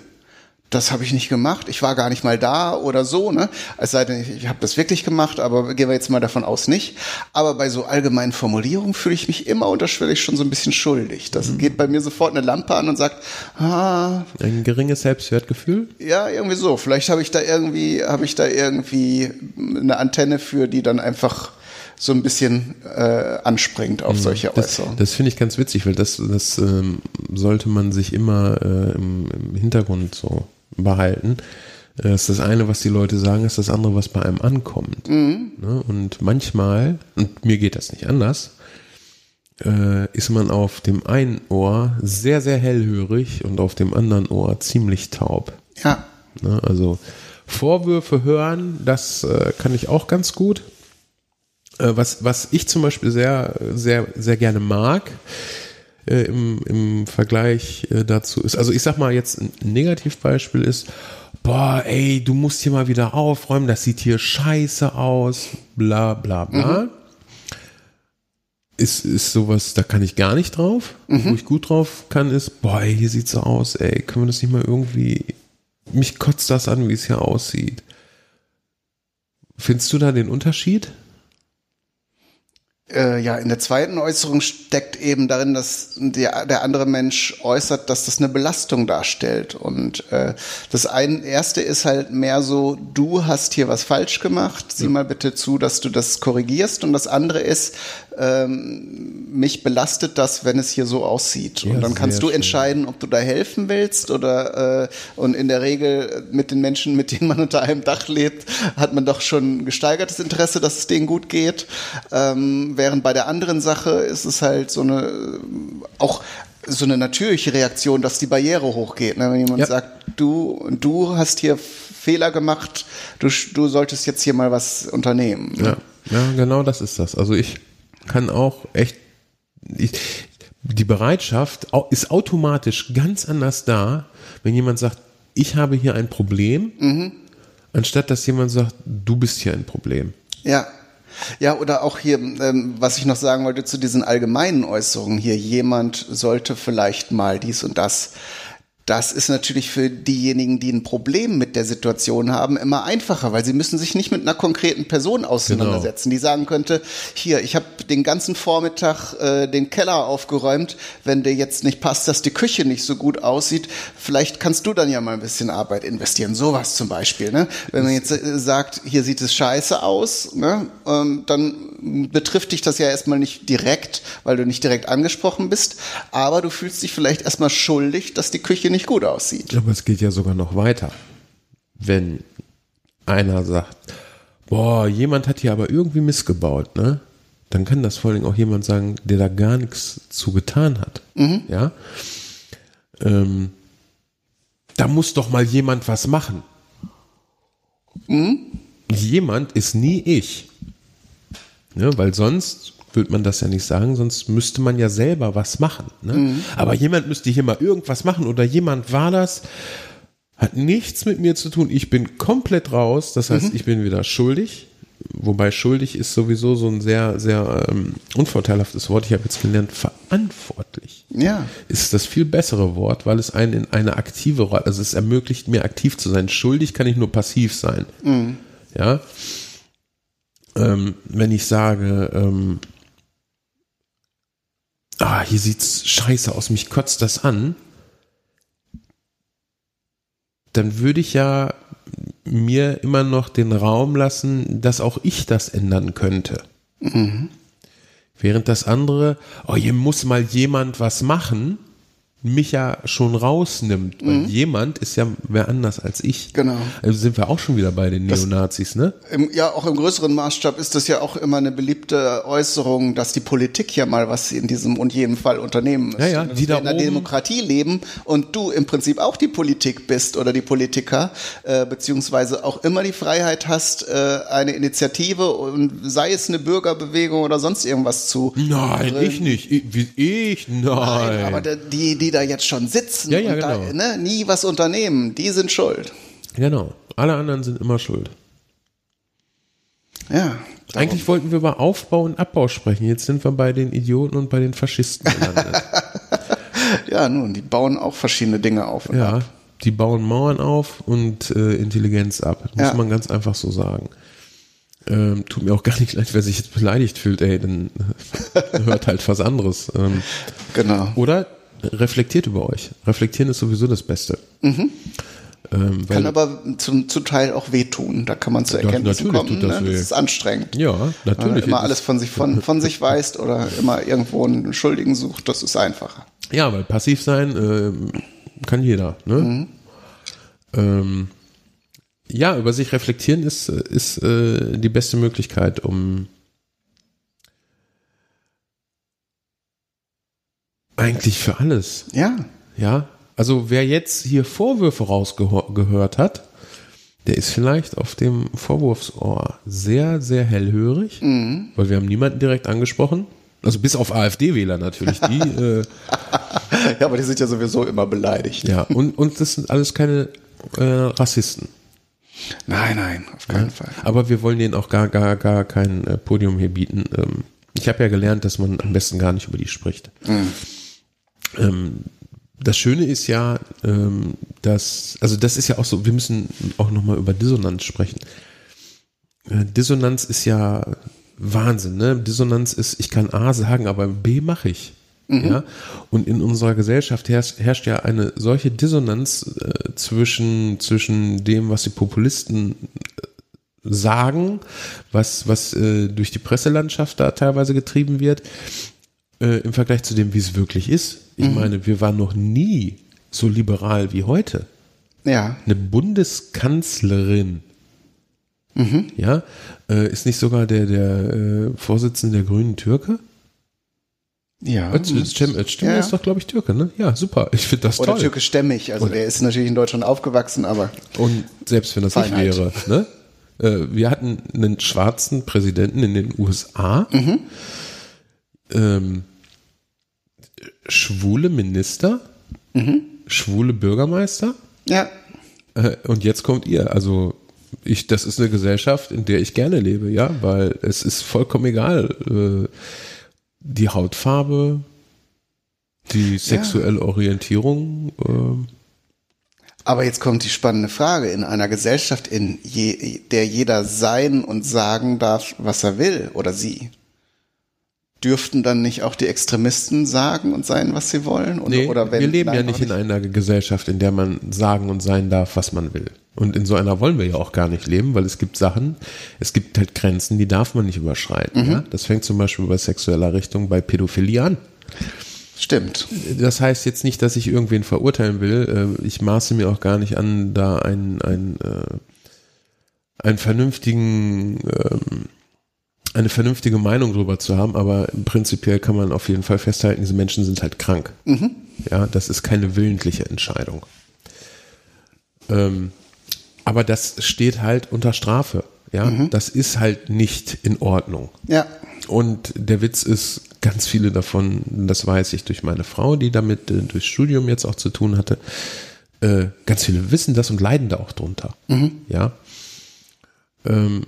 das habe ich nicht gemacht, ich war gar nicht mal da oder so, ne? Es sei denn, ich, habe das wirklich gemacht, aber gehen wir jetzt mal davon aus nicht. Aber bei so allgemeinen Formulierungen fühle ich mich immer unterschwellig schon so ein bisschen schuldig. Das mhm. geht bei mir sofort eine Lampe an und sagt, ah, ein geringes Selbstwertgefühl? Ja, irgendwie so. Vielleicht habe ich da irgendwie, habe ich da irgendwie eine Antenne für, die dann einfach so ein bisschen äh, anspringt auf mhm. solche Äußerungen. Das, das finde ich ganz witzig, weil das, das ähm, sollte man sich immer äh, im, im Hintergrund so behalten. Das ist das eine, was die Leute sagen, ist das andere, was bei einem ankommt. Mhm. Ne? Und manchmal, und mir geht das nicht anders, äh, ist man auf dem einen Ohr sehr, sehr hellhörig und auf dem anderen Ohr ziemlich taub. Ja. Ne? Also Vorwürfe hören, das äh, kann ich auch ganz gut. Äh, was, was ich zum Beispiel sehr, sehr, sehr gerne mag, äh, im, im Vergleich äh, dazu ist. Also ich sag mal jetzt ein Negativbeispiel ist, boah, ey, du musst hier mal wieder aufräumen, das sieht hier scheiße aus, bla bla bla. Mhm. Ist, ist sowas, da kann ich gar nicht drauf. Mhm. Wo ich gut drauf kann, ist, boah, ey, hier sieht's so aus, ey, können wir das nicht mal irgendwie, mich kotzt das an, wie es hier aussieht. Findest du da den Unterschied? Äh, ja, in der zweiten Äußerung steckt eben darin, dass der, der andere Mensch äußert, dass das eine Belastung darstellt. Und äh, das ein, erste ist halt mehr so, du hast hier was falsch gemacht, sieh mal bitte zu, dass du das korrigierst. Und das andere ist, ähm, mich belastet das, wenn es hier so aussieht. Ja, und dann kannst du schön. entscheiden, ob du da helfen willst oder äh, und in der Regel mit den Menschen, mit denen man unter einem Dach lebt, hat man doch schon gesteigertes Interesse, dass es denen gut geht. Ähm, während bei der anderen Sache ist es halt so eine auch so eine natürliche Reaktion, dass die Barriere hochgeht. Ne? Wenn jemand ja. sagt, du, du hast hier Fehler gemacht, du, du solltest jetzt hier mal was unternehmen. Ne? Ja. ja, genau das ist das. Also ich kann auch echt, ich, die Bereitschaft ist automatisch ganz anders da, wenn jemand sagt, ich habe hier ein Problem, mhm. anstatt dass jemand sagt, du bist hier ein Problem. Ja. Ja, oder auch hier, ähm, was ich noch sagen wollte zu diesen allgemeinen Äußerungen hier, jemand sollte vielleicht mal dies und das. Das ist natürlich für diejenigen, die ein Problem mit der Situation haben, immer einfacher, weil sie müssen sich nicht mit einer konkreten Person auseinandersetzen, genau. die sagen könnte, hier, ich habe den ganzen Vormittag äh, den Keller aufgeräumt, wenn dir jetzt nicht passt, dass die Küche nicht so gut aussieht, vielleicht kannst du dann ja mal ein bisschen Arbeit investieren, sowas zum Beispiel. Ne? Wenn man jetzt äh, sagt, hier sieht es scheiße aus, ne? ähm, dann betrifft dich das ja erstmal nicht direkt, weil du nicht direkt angesprochen bist, aber du fühlst dich vielleicht erstmal schuldig, dass die Küche nicht gut aussieht. Aber es geht ja sogar noch weiter. Wenn einer sagt, boah, jemand hat hier aber irgendwie missgebaut, ne? Dann kann das vor allem auch jemand sagen, der da gar nichts zu getan hat. Mhm. Ja. Ähm, da muss doch mal jemand was machen. Mhm. Jemand ist nie ich. Ne, weil sonst würde man das ja nicht sagen, sonst müsste man ja selber was machen. Ne? Mhm. Aber jemand müsste hier mal irgendwas machen oder jemand war das, hat nichts mit mir zu tun. Ich bin komplett raus. Das heißt, mhm. ich bin wieder schuldig. Wobei schuldig ist sowieso so ein sehr, sehr ähm, unvorteilhaftes Wort. Ich habe jetzt gelernt, verantwortlich. Ja. Ist das viel bessere Wort, weil es einen in eine aktive Rolle, also es ermöglicht mir aktiv zu sein. Schuldig kann ich nur passiv sein. Mhm. Ja. Ähm, wenn ich sage, ähm, ah, hier sieht's scheiße aus, mich kotzt das an, dann würde ich ja mir immer noch den Raum lassen, dass auch ich das ändern könnte. Mhm. Während das andere, oh, hier muss mal jemand was machen, mich ja schon rausnimmt. Weil mhm. jemand ist ja wer anders als ich. Genau. Also sind wir auch schon wieder bei den Neonazis, das, ne? Im, ja, auch im größeren Maßstab ist das ja auch immer eine beliebte Äußerung, dass die Politik ja mal was in diesem und jedem Fall unternehmen muss. Ja, ja, die da in einer Demokratie leben und du im Prinzip auch die Politik bist oder die Politiker, äh, beziehungsweise auch immer die Freiheit hast, äh, eine Initiative und sei es eine Bürgerbewegung oder sonst irgendwas zu. Nein, drin. ich nicht. Ich, ich nein. nein aber die, die da jetzt schon sitzen ja, ja, und genau. da, ne, nie was unternehmen, die sind schuld. Genau. Alle anderen sind immer schuld. Ja. Darum. Eigentlich wollten wir über Aufbau und Abbau sprechen. Jetzt sind wir bei den Idioten und bei den Faschisten gelandet. ja, nun, die bauen auch verschiedene Dinge auf. ja, ab. die bauen Mauern auf und äh, Intelligenz ab. Das muss ja. man ganz einfach so sagen. Ähm, tut mir auch gar nicht leid, wer sich jetzt beleidigt fühlt, ey, dann hört halt was anderes. Ähm, genau. Oder reflektiert über euch. Reflektieren ist sowieso das Beste. Mhm. Ähm, kann aber zum, zum Teil auch wehtun. Da kann man zu Erkenntnissen kommen. Das, ne? das ist anstrengend. Ja, natürlich. Wenn man immer alles von sich von, von sich weist oder immer irgendwo einen Schuldigen sucht, das ist einfacher. Ja, weil passiv sein äh, kann jeder. Ne? Mhm. Ähm, ja, über sich reflektieren ist, ist äh, die beste Möglichkeit, um Eigentlich für alles. Ja. Ja. Also wer jetzt hier Vorwürfe rausgehört hat, der ist vielleicht auf dem Vorwurfsohr sehr, sehr hellhörig, mhm. weil wir haben niemanden direkt angesprochen. Also bis auf AfD-Wähler natürlich, die. äh, ja, aber die sind ja sowieso immer beleidigt. Ja, und, und das sind alles keine äh, Rassisten. Nein, nein, auf keinen ja. Fall. Aber wir wollen denen auch gar, gar, gar kein äh, Podium hier bieten. Ähm, ich habe ja gelernt, dass man am besten gar nicht über die spricht. Mhm. Ähm, das Schöne ist ja, ähm, dass, also das ist ja auch so, wir müssen auch nochmal über Dissonanz sprechen. Äh, Dissonanz ist ja Wahnsinn, ne? Dissonanz ist, ich kann A sagen, aber B mache ich. Mhm. Ja, und in unserer Gesellschaft herrscht, herrscht ja eine solche Dissonanz äh, zwischen, zwischen dem, was die Populisten äh, sagen, was, was äh, durch die Presselandschaft da teilweise getrieben wird, äh, im Vergleich zu dem, wie es wirklich ist. Ich mhm. meine, wir waren noch nie so liberal wie heute. Ja. Eine Bundeskanzlerin. Mhm. Ja, äh, ist nicht sogar der, der äh, Vorsitzende der Grünen Türke? Ja. Cem Özdemir ja. ist doch, glaube ich, Türke, ne? Ja, super. Ich finde das Oder toll. Oder türkischstämmig. Also Oder der ist natürlich in Deutschland aufgewachsen, aber. Und selbst wenn das Feinheit. nicht wäre, ne? Äh, wir hatten einen schwarzen Präsidenten in den USA. Mhm ähm, schwule Minister, mhm. schwule Bürgermeister. Ja. Äh, und jetzt kommt ihr. Also ich, das ist eine Gesellschaft, in der ich gerne lebe, ja, weil es ist vollkommen egal, äh, die Hautfarbe, die sexuelle ja. Orientierung. Äh, aber jetzt kommt die spannende Frage. In einer Gesellschaft, in je, der jeder sein und sagen darf, was er will oder sie, dürften dann nicht auch die Extremisten sagen und sein, was sie wollen? Oder, nee, oder wenn, wir leben nein, ja nicht, nicht in einer Gesellschaft, in der man sagen und sein darf, was man will. Und in so einer wollen wir ja auch gar nicht leben, weil es gibt Sachen, es gibt halt Grenzen, die darf man nicht überschreiten. Mhm. Ja? Das fängt zum Beispiel bei sexueller Richtung bei Pädophilie an. Stimmt. Das heißt jetzt nicht, dass ich irgendwen verurteilen will. Äh, ich maße mir auch gar nicht an, da einen, einen, äh, einen vernünftigen, ähm, eine vernünftige Meinung drüber zu haben, aber prinzipiell kann man auf jeden Fall festhalten, diese Menschen sind halt krank. Mhm. Ja, das ist keine willentliche Entscheidung. Ähm, aber das steht halt unter Strafe. Ja, mhm. das ist halt nicht in Ordnung. Ja. Und der Witz ist, ganz viele davon, das weiß ich durch meine Frau, die damit äh, durchs Studium jetzt auch zu tun hatte, äh, ganz viele wissen das und leiden da auch drunter. Mhm. Ja. Ähm,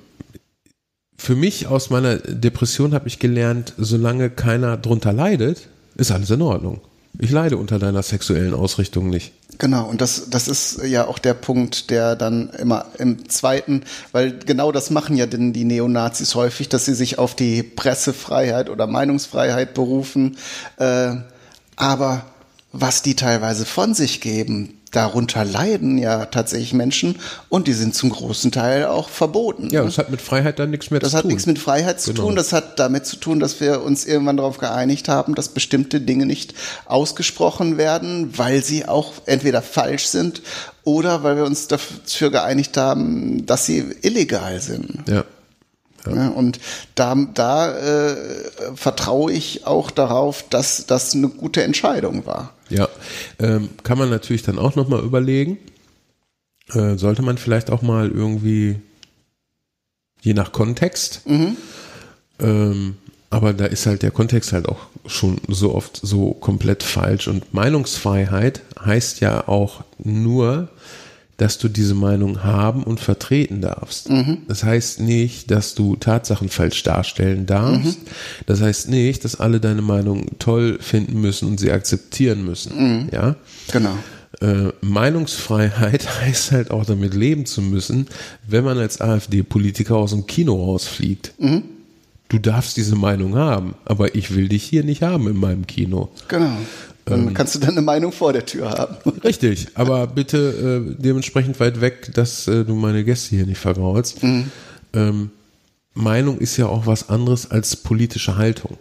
für mich aus meiner Depression habe ich gelernt, solange keiner drunter leidet, ist alles in Ordnung. Ich leide unter deiner sexuellen Ausrichtung nicht. Genau, und das, das ist ja auch der Punkt, der dann immer im zweiten, weil genau das machen ja denn die Neonazis häufig, dass sie sich auf die Pressefreiheit oder Meinungsfreiheit berufen. Äh, aber was die teilweise von sich geben, darunter leiden ja tatsächlich Menschen und die sind zum großen Teil auch verboten. Ja, das hat mit Freiheit dann nichts mehr das zu tun. Das hat nichts mit Freiheit zu genau. tun. Das hat damit zu tun, dass wir uns irgendwann darauf geeinigt haben, dass bestimmte Dinge nicht ausgesprochen werden, weil sie auch entweder falsch sind oder weil wir uns dafür geeinigt haben, dass sie illegal sind. Ja. Ja. Und da, da äh, vertraue ich auch darauf, dass das eine gute Entscheidung war. Ja, ähm, kann man natürlich dann auch nochmal überlegen. Äh, sollte man vielleicht auch mal irgendwie, je nach Kontext, mhm. ähm, aber da ist halt der Kontext halt auch schon so oft so komplett falsch. Und Meinungsfreiheit heißt ja auch nur, dass du diese Meinung haben und vertreten darfst. Mhm. Das heißt nicht, dass du Tatsachen falsch darstellen darfst. Mhm. Das heißt nicht, dass alle deine Meinung toll finden müssen und sie akzeptieren müssen. Mhm. Ja, genau. Äh, Meinungsfreiheit heißt halt auch damit leben zu müssen, wenn man als AfD-Politiker aus dem Kino rausfliegt. Mhm. Du darfst diese Meinung haben, aber ich will dich hier nicht haben in meinem Kino. Genau. Dann ähm, kannst du dann eine Meinung vor der Tür haben. Richtig, aber bitte äh, dementsprechend weit weg, dass äh, du meine Gäste hier nicht vergraulst. Mhm. Ähm, Meinung ist ja auch was anderes als politische Haltung.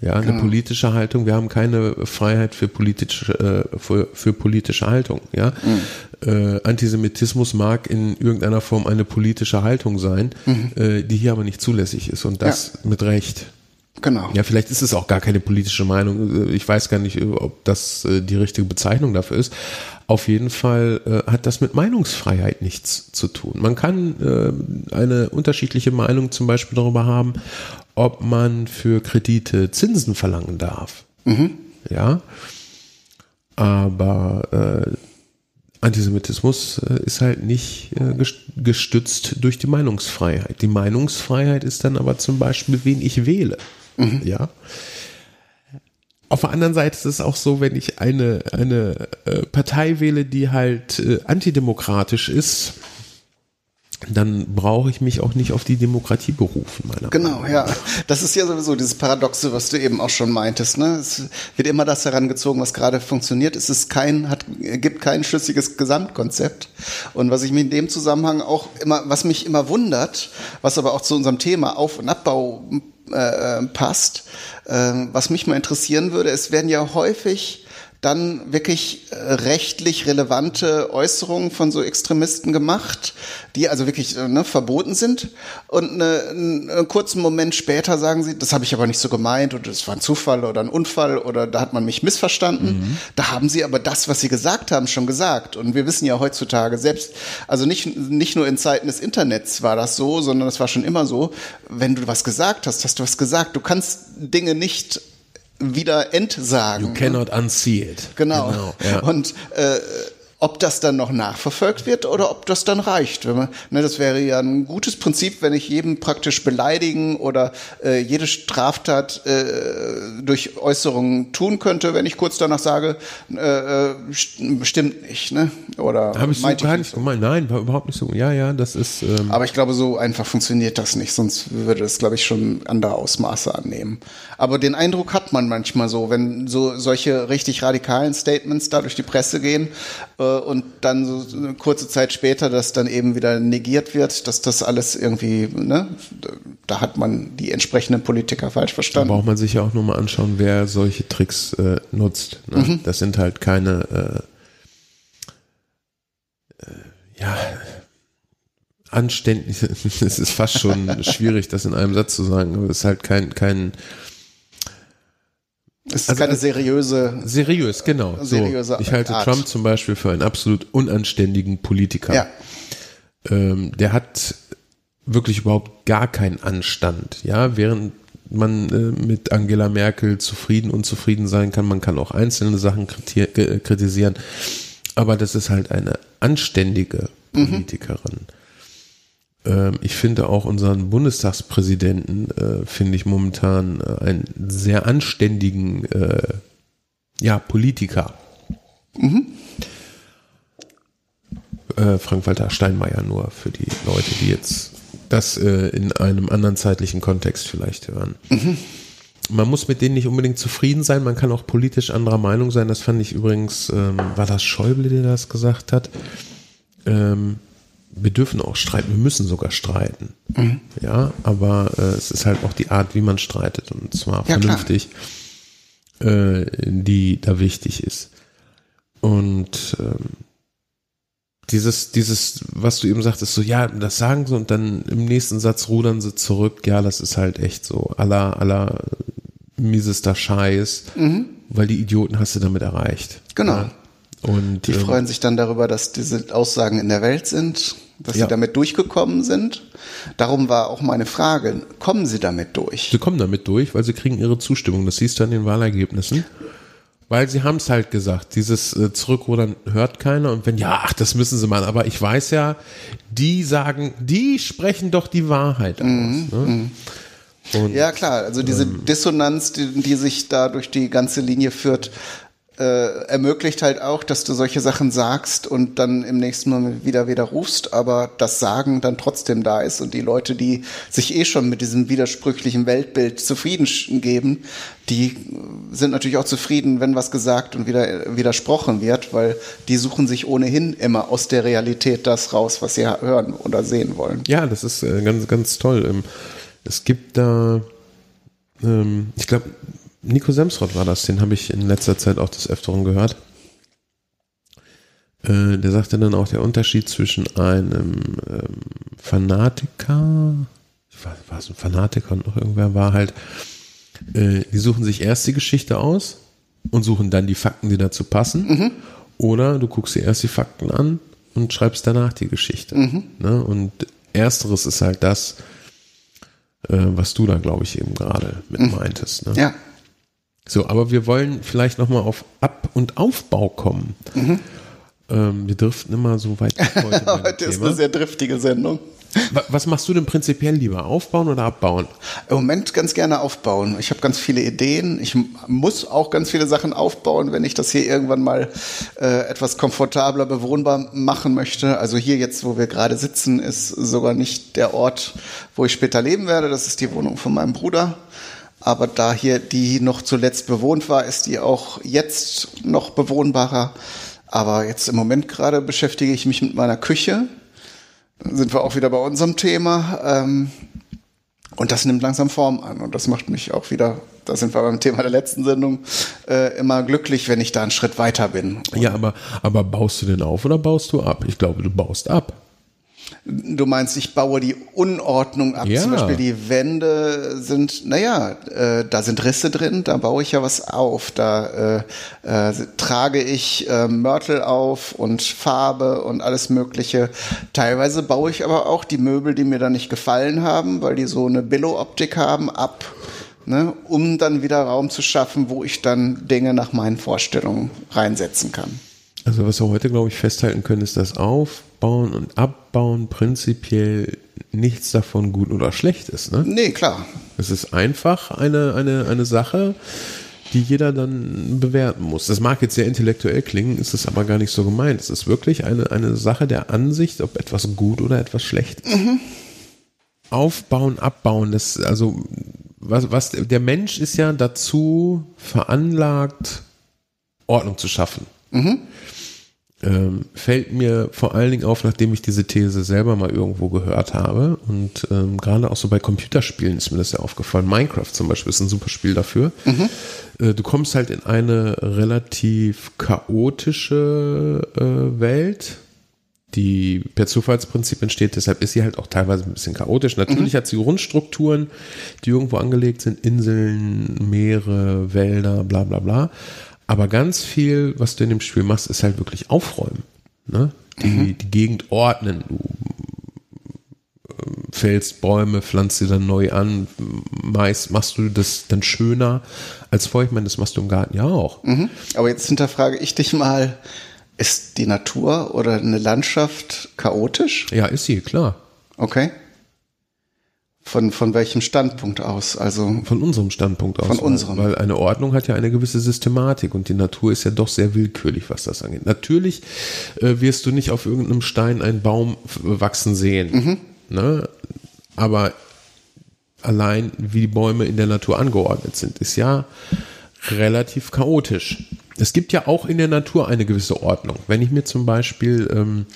Ja, eine genau. politische Haltung. Wir haben keine Freiheit für politische, äh, für, für politische Haltung. Ja, mhm. äh, Antisemitismus mag in irgendeiner Form eine politische Haltung sein, mhm. äh, die hier aber nicht zulässig ist und das ja. mit Recht. Genau. Ja, vielleicht ist es auch gar keine politische Meinung. Ich weiß gar nicht, ob das äh, die richtige Bezeichnung dafür ist. Auf jeden Fall äh, hat das mit Meinungsfreiheit nichts zu tun. Man kann äh, eine unterschiedliche Meinung zum Beispiel darüber haben, ob man für Kredite Zinsen verlangen darf. Mhm. Ja. Aber äh, Antisemitismus äh, ist halt nicht äh, gestützt durch die Meinungsfreiheit. Die Meinungsfreiheit ist dann aber zum Beispiel, wen ich wähle. Mhm. Ja. Auf der anderen Seite ist es auch so, wenn ich eine, eine äh, Partei wähle, die halt äh, antidemokratisch ist, dann brauche ich mich auch nicht auf die Demokratie berufen, meiner Genau, Meinung. ja. Das ist ja sowieso dieses Paradoxe, was du eben auch schon meintest. Ne? Es wird immer das herangezogen, was gerade funktioniert. Es ist kein, hat, gibt kein schlüssiges Gesamtkonzept. Und was ich mir in dem Zusammenhang auch immer, was mich immer wundert, was aber auch zu unserem Thema Auf- und Abbau äh, äh, passt. Äh, was mich mal interessieren würde, es werden ja häufig dann wirklich äh, rechtlich relevante Äußerungen von so Extremisten gemacht, die also wirklich äh, ne, verboten sind. Und eine, einen kurzen Moment später sagen sie, das habe ich aber nicht so gemeint oder das war ein Zufall oder ein Unfall oder da hat man mich missverstanden. Mhm. Da haben sie aber das, was sie gesagt haben, schon gesagt. Und wir wissen ja heutzutage selbst, also nicht, nicht nur in Zeiten des Internets war das so, sondern es war schon immer so, wenn du was gesagt hast, hast du was gesagt. Du kannst Dinge nicht wieder entsagen. You cannot unsee it. Genau. genau ja. Und äh, ob das dann noch nachverfolgt wird oder ob das dann reicht. Wenn man, ne, das wäre ja ein gutes Prinzip, wenn ich jedem praktisch beleidigen oder äh, jede Straftat äh, durch Äußerungen tun könnte, wenn ich kurz danach sage, äh, äh stimmt nicht, ne? Oder habe ich so gar nicht so gemeint? Nein, war überhaupt nicht so. Ja, ja, das ist. Ähm Aber ich glaube, so einfach funktioniert das nicht, sonst würde das, glaube ich, schon andere Ausmaße annehmen. Aber den Eindruck hat man manchmal so, wenn so solche richtig radikalen Statements da durch die Presse gehen und dann so eine kurze Zeit später das dann eben wieder negiert wird, dass das alles irgendwie, ne, da hat man die entsprechenden Politiker falsch verstanden. Da braucht man sich ja auch nur mal anschauen, wer solche Tricks äh, nutzt. Ne? Mhm. Das sind halt keine, äh, äh, ja, anständig, es ist fast schon schwierig, das in einem Satz zu sagen, aber es ist halt kein, kein es ist also, keine seriöse. Seriös, genau. Seriöse so. Ich halte Art. Trump zum Beispiel für einen absolut unanständigen Politiker. Ja. Ähm, der hat wirklich überhaupt gar keinen Anstand. Ja, während man äh, mit Angela Merkel zufrieden, unzufrieden sein kann, man kann auch einzelne Sachen kritisieren. Aber das ist halt eine anständige mhm. Politikerin. Mhm. Ähm, ich finde auch unseren Bundestagspräsidenten, äh, finde ich momentan äh, einen sehr anständigen äh, ja, Politiker. Mhm. Äh, Frank-Walter Steinmeier nur für die Leute, die jetzt das äh, in einem anderen zeitlichen Kontext vielleicht hören. Mhm. Man muss mit denen nicht unbedingt zufrieden sein, man kann auch politisch anderer Meinung sein. Das fand ich übrigens, ähm, war das Schäuble, der das gesagt hat? Ähm, wir dürfen auch streiten, wir müssen sogar streiten. Mhm. Ja, aber äh, es ist halt auch die Art, wie man streitet und zwar ja, vernünftig, äh, die da wichtig ist. Und ähm, dieses, dieses, was du eben sagtest, so, ja, das sagen sie und dann im nächsten Satz rudern sie zurück, ja, das ist halt echt so aller, aller miesester Scheiß, mhm. weil die Idioten hast du damit erreicht. Genau. Ja? Und, die ähm, freuen sich dann darüber, dass diese Aussagen in der Welt sind, dass ja. sie damit durchgekommen sind. Darum war auch meine Frage, kommen sie damit durch? Sie kommen damit durch, weil sie kriegen ihre Zustimmung. Das siehst du an den Wahlergebnissen. Weil sie haben es halt gesagt, dieses äh, Zurückrudern hört keiner und wenn ja, ach, das müssen sie mal. Aber ich weiß ja, die sagen, die sprechen doch die Wahrheit aus. Mhm, ne? Mhm. Und, ja, klar, also diese ähm, Dissonanz, die, die sich da durch die ganze Linie führt, äh, ermöglicht halt auch, dass du solche Sachen sagst und dann im nächsten Mal wieder widerrufst, aber das Sagen dann trotzdem da ist und die Leute, die sich eh schon mit diesem widersprüchlichen Weltbild zufrieden geben, die sind natürlich auch zufrieden, wenn was gesagt und wieder widersprochen wird, weil die suchen sich ohnehin immer aus der Realität das raus, was sie hören oder sehen wollen. Ja, das ist äh, ganz, ganz toll. Ähm, es gibt da, ähm, ich glaube, Nico Semsrott war das, den habe ich in letzter Zeit auch des Öfteren gehört. Äh, der sagte dann auch, der Unterschied zwischen einem ähm, Fanatiker, ich weiß, war es ein Fanatiker und noch irgendwer war halt, äh, die suchen sich erst die Geschichte aus und suchen dann die Fakten, die dazu passen. Mhm. Oder du guckst dir erst die Fakten an und schreibst danach die Geschichte. Mhm. Ne? Und ersteres ist halt das, äh, was du da, glaube ich, eben gerade mit mhm. meintest. Ne? Ja. So, aber wir wollen vielleicht nochmal auf Ab- und Aufbau kommen. Mhm. Ähm, wir driften immer so weit heute. heute ist eine sehr driftige Sendung. Was machst du denn prinzipiell lieber? Aufbauen oder abbauen? Im Moment ganz gerne aufbauen. Ich habe ganz viele Ideen. Ich muss auch ganz viele Sachen aufbauen, wenn ich das hier irgendwann mal äh, etwas komfortabler bewohnbar machen möchte. Also hier jetzt, wo wir gerade sitzen, ist sogar nicht der Ort, wo ich später leben werde. Das ist die Wohnung von meinem Bruder. Aber da hier die noch zuletzt bewohnt war, ist die auch jetzt noch bewohnbarer. Aber jetzt im Moment gerade beschäftige ich mich mit meiner Küche. Dann sind wir auch wieder bei unserem Thema. Ähm, und das nimmt langsam Form an. Und das macht mich auch wieder, da sind wir beim Thema der letzten Sendung, äh, immer glücklich, wenn ich da einen Schritt weiter bin. ja, aber, aber baust du denn auf oder baust du ab? Ich glaube, du baust ab. Du meinst, ich baue die Unordnung ab. Ja. Zum Beispiel die Wände sind, naja, äh, da sind Risse drin, da baue ich ja was auf. Da äh, äh, trage ich äh, Mörtel auf und Farbe und alles Mögliche. Teilweise baue ich aber auch die Möbel, die mir da nicht gefallen haben, weil die so eine Billo-Optik haben, ab. Ne, um dann wieder Raum zu schaffen, wo ich dann Dinge nach meinen Vorstellungen reinsetzen kann. Also was wir heute, glaube ich, festhalten können, ist, dass Aufbauen und Abbauen prinzipiell nichts davon gut oder schlecht ist. Ne? Nee, klar. Es ist einfach eine, eine, eine Sache, die jeder dann bewerten muss. Das mag jetzt sehr intellektuell klingen, ist es aber gar nicht so gemeint. Es ist wirklich eine, eine Sache der Ansicht, ob etwas gut oder etwas schlecht ist. Mhm. Aufbauen, abbauen, das, also, was, was, der Mensch ist ja dazu veranlagt, Ordnung zu schaffen. Mhm ähm, fällt mir vor allen Dingen auf, nachdem ich diese These selber mal irgendwo gehört habe. Und ähm, gerade auch so bei Computerspielen ist mir das ja aufgefallen. Minecraft zum Beispiel ist ein super Spiel dafür. Mhm. Äh, du kommst halt in eine relativ chaotische äh, Welt, die per Zufallsprinzip entsteht. Deshalb ist sie halt auch teilweise ein bisschen chaotisch. Natürlich mhm. hat sie Grundstrukturen, die irgendwo angelegt sind. Inseln, Meere, Wälder, bla bla bla. Aber ganz viel, was du in dem Spiel machst, ist halt wirklich aufräumen. Ne? Die, mhm. die Gegend ordnen. Du ähm, fällst Bäume, pflanzt sie dann neu an. Meist machst du das dann schöner als vorher. Ich meine, das machst du im Garten ja auch. Mhm. Aber jetzt hinterfrage ich dich mal, ist die Natur oder eine Landschaft chaotisch? Ja, ist sie, klar. Okay. Von, von welchem Standpunkt aus? Also von unserem Standpunkt aus. Von unserem. Weil eine Ordnung hat ja eine gewisse Systematik und die Natur ist ja doch sehr willkürlich, was das angeht. Natürlich äh, wirst du nicht auf irgendeinem Stein einen Baum wachsen sehen. Mhm. Ne? Aber allein wie die Bäume in der Natur angeordnet sind, ist ja relativ chaotisch. Es gibt ja auch in der Natur eine gewisse Ordnung. Wenn ich mir zum Beispiel ähm,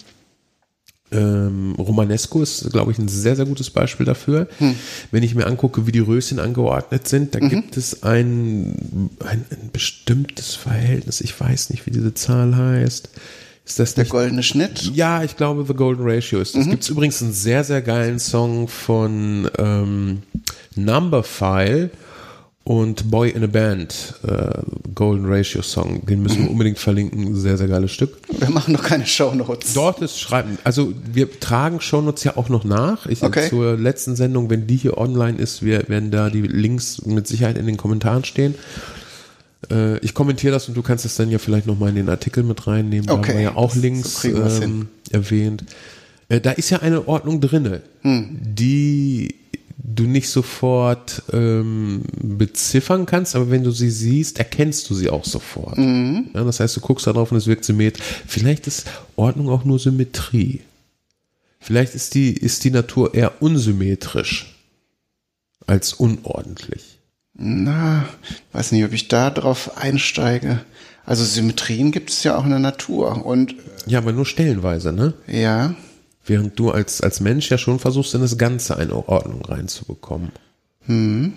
ähm, Romanesco ist, glaube ich, ein sehr, sehr gutes Beispiel dafür. Hm. Wenn ich mir angucke, wie die Röschen angeordnet sind, da mhm. gibt es ein, ein, ein, bestimmtes Verhältnis. Ich weiß nicht, wie diese Zahl heißt. Ist das der goldene Schnitt? Ja, ich glaube, The Golden Ratio ist. Es mhm. gibt übrigens einen sehr, sehr geilen Song von ähm, Numberphile und Boy in a Band, äh, Golden Ratio Song, den müssen wir unbedingt verlinken, sehr, sehr geiles Stück. Wir machen noch keine Shownotes. Dort ist Schreiben, also wir tragen Shownotes ja auch noch nach. Ich okay. zur letzten Sendung, wenn die hier online ist, wir werden da die Links mit Sicherheit in den Kommentaren stehen. Äh, ich kommentiere das und du kannst es dann ja vielleicht nochmal in den Artikel mit reinnehmen. Okay. Da haben wir ja auch Links so ähm, erwähnt. Äh, da ist ja eine Ordnung drinne, hm. die du nicht sofort ähm, beziffern kannst, aber wenn du sie siehst, erkennst du sie auch sofort. Mhm. Ja, das heißt, du guckst da drauf und es wirkt symmetrisch. Vielleicht ist Ordnung auch nur Symmetrie. Vielleicht ist die, ist die Natur eher unsymmetrisch als unordentlich. Na, weiß nicht, ob ich da drauf einsteige. Also Symmetrien gibt es ja auch in der Natur und ja, aber nur stellenweise, ne? Ja. Während du als, als Mensch ja schon versuchst, in das Ganze eine Ordnung reinzubekommen. Hm.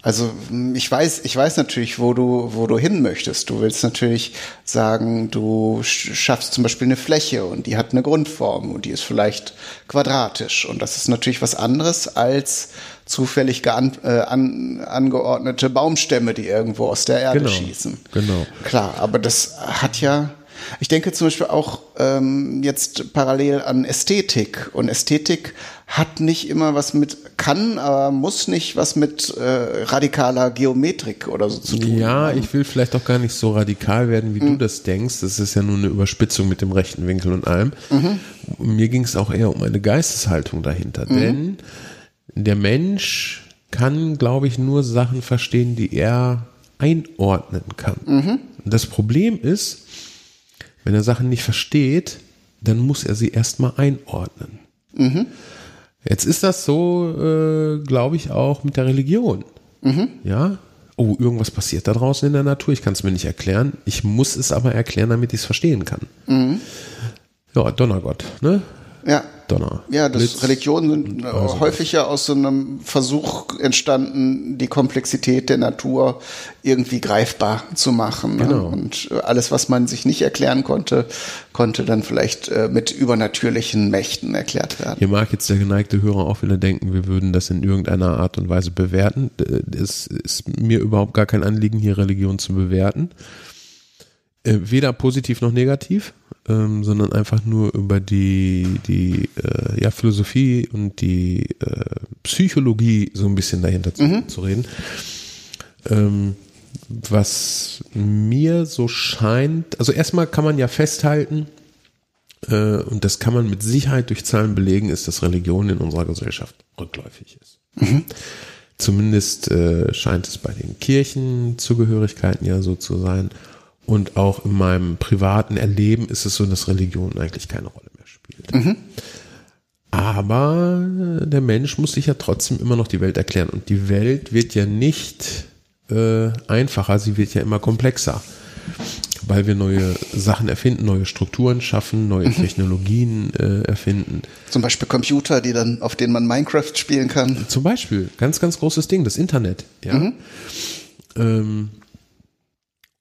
Also ich weiß, ich weiß natürlich, wo du, wo du hin möchtest. Du willst natürlich sagen, du schaffst zum Beispiel eine Fläche und die hat eine Grundform und die ist vielleicht quadratisch. Und das ist natürlich was anderes als zufällig gean, äh, an, angeordnete Baumstämme, die irgendwo aus der Erde genau, schießen. Genau. Klar, aber das hat ja ich denke zum Beispiel auch ähm, jetzt parallel an Ästhetik. Und Ästhetik hat nicht immer was mit, kann, aber muss nicht was mit äh, radikaler Geometrik oder so zu tun Ja, haben. ich will vielleicht auch gar nicht so radikal werden, wie mhm. du das denkst. Das ist ja nur eine Überspitzung mit dem rechten Winkel und allem. Mhm. Mir ging es auch eher um eine Geisteshaltung dahinter. Mhm. Denn der Mensch kann, glaube ich, nur Sachen verstehen, die er einordnen kann. Mhm. Das Problem ist, wenn er Sachen nicht versteht, dann muss er sie erstmal einordnen. Mhm. Jetzt ist das so, äh, glaube ich, auch mit der Religion. Mhm. Ja. Oh, irgendwas passiert da draußen in der Natur. Ich kann es mir nicht erklären. Ich muss es aber erklären, damit ich es verstehen kann. Mhm. Ja, Donnergott, ne? Ja. Donner. Ja, das Blitz, Religionen sind also häufig ja aus so einem Versuch entstanden, die Komplexität der Natur irgendwie greifbar zu machen. Ne? Genau. Und äh, alles, was man sich nicht erklären konnte, konnte dann vielleicht äh, mit übernatürlichen Mächten erklärt werden. Hier mag jetzt der geneigte Hörer auch wieder denken, wir würden das in irgendeiner Art und Weise bewerten. Es ist mir überhaupt gar kein Anliegen, hier Religion zu bewerten. Äh, weder positiv noch negativ ähm, sondern einfach nur über die, die äh, ja, Philosophie und die äh, Psychologie so ein bisschen dahinter zu, mhm. zu reden. Ähm, was mir so scheint, also erstmal kann man ja festhalten, äh, und das kann man mit Sicherheit durch Zahlen belegen, ist, dass Religion in unserer Gesellschaft rückläufig ist. Mhm. Zumindest äh, scheint es bei den Kirchenzugehörigkeiten ja so zu sein. Und auch in meinem privaten Erleben ist es so, dass Religion eigentlich keine Rolle mehr spielt. Mhm. Aber der Mensch muss sich ja trotzdem immer noch die Welt erklären. Und die Welt wird ja nicht äh, einfacher, sie wird ja immer komplexer weil wir neue Sachen erfinden, neue Strukturen schaffen, neue mhm. Technologien äh, erfinden. Zum Beispiel Computer, die dann, auf denen man Minecraft spielen kann. Zum Beispiel, ganz, ganz großes Ding, das Internet. Ja. Mhm. Ähm,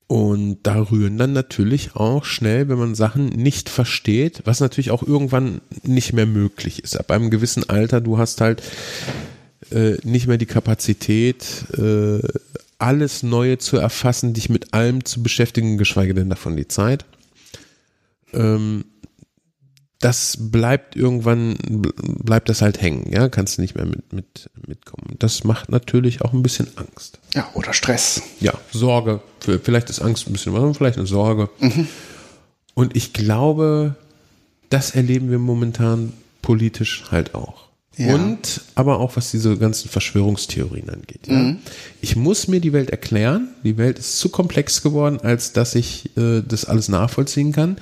und da rühren dann natürlich auch schnell, wenn man Sachen nicht versteht, was natürlich auch irgendwann nicht mehr möglich ist. Ab einem gewissen Alter, du hast halt äh, nicht mehr die Kapazität, äh, alles Neue zu erfassen, dich mit allem zu beschäftigen, geschweige denn davon die Zeit. Ähm, das bleibt irgendwann, bleibt das halt hängen, ja, kannst du nicht mehr mit, mit, mitkommen. Das macht natürlich auch ein bisschen Angst. Ja, oder Stress. Ja, Sorge. Vielleicht ist Angst ein bisschen was, vielleicht eine Sorge. Mhm. Und ich glaube, das erleben wir momentan politisch halt auch. Ja. Und aber auch was diese ganzen Verschwörungstheorien angeht. Ja. Mhm. Ich muss mir die Welt erklären. Die Welt ist zu komplex geworden, als dass ich äh, das alles nachvollziehen kann.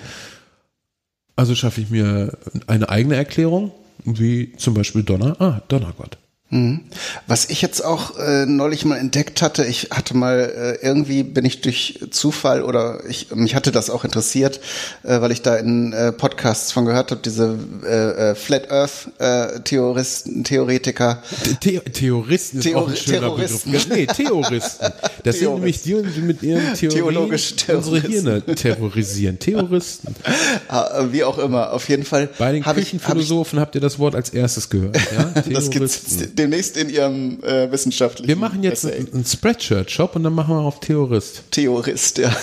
Also schaffe ich mir eine eigene Erklärung, wie zum Beispiel Donner. Ah, Donnergott. Mhm. Was ich jetzt auch äh, neulich mal entdeckt hatte, ich hatte mal äh, irgendwie bin ich durch Zufall oder ich mich hatte das auch interessiert, äh, weil ich da in äh, Podcasts von gehört habe, diese äh, äh, Flat Earth äh, Theoristen, Theoretiker. The Theoristen ist Theor auch ein schöner Terroristen. Begriff. Nee, Theoristen. Das sind nämlich die, die mit ihren Theorien unsere Hirne terrorisieren. Theoristen. Ah, wie auch immer, auf jeden Fall. Bei den Küchenphilosophen habt ihr das Wort als erstes gehört. Ja? das gibt's demnächst in ihrem äh, wissenschaftlichen. Wir machen jetzt einen, einen Spreadshirt-Shop und dann machen wir auf Theorist. Theorist, ja.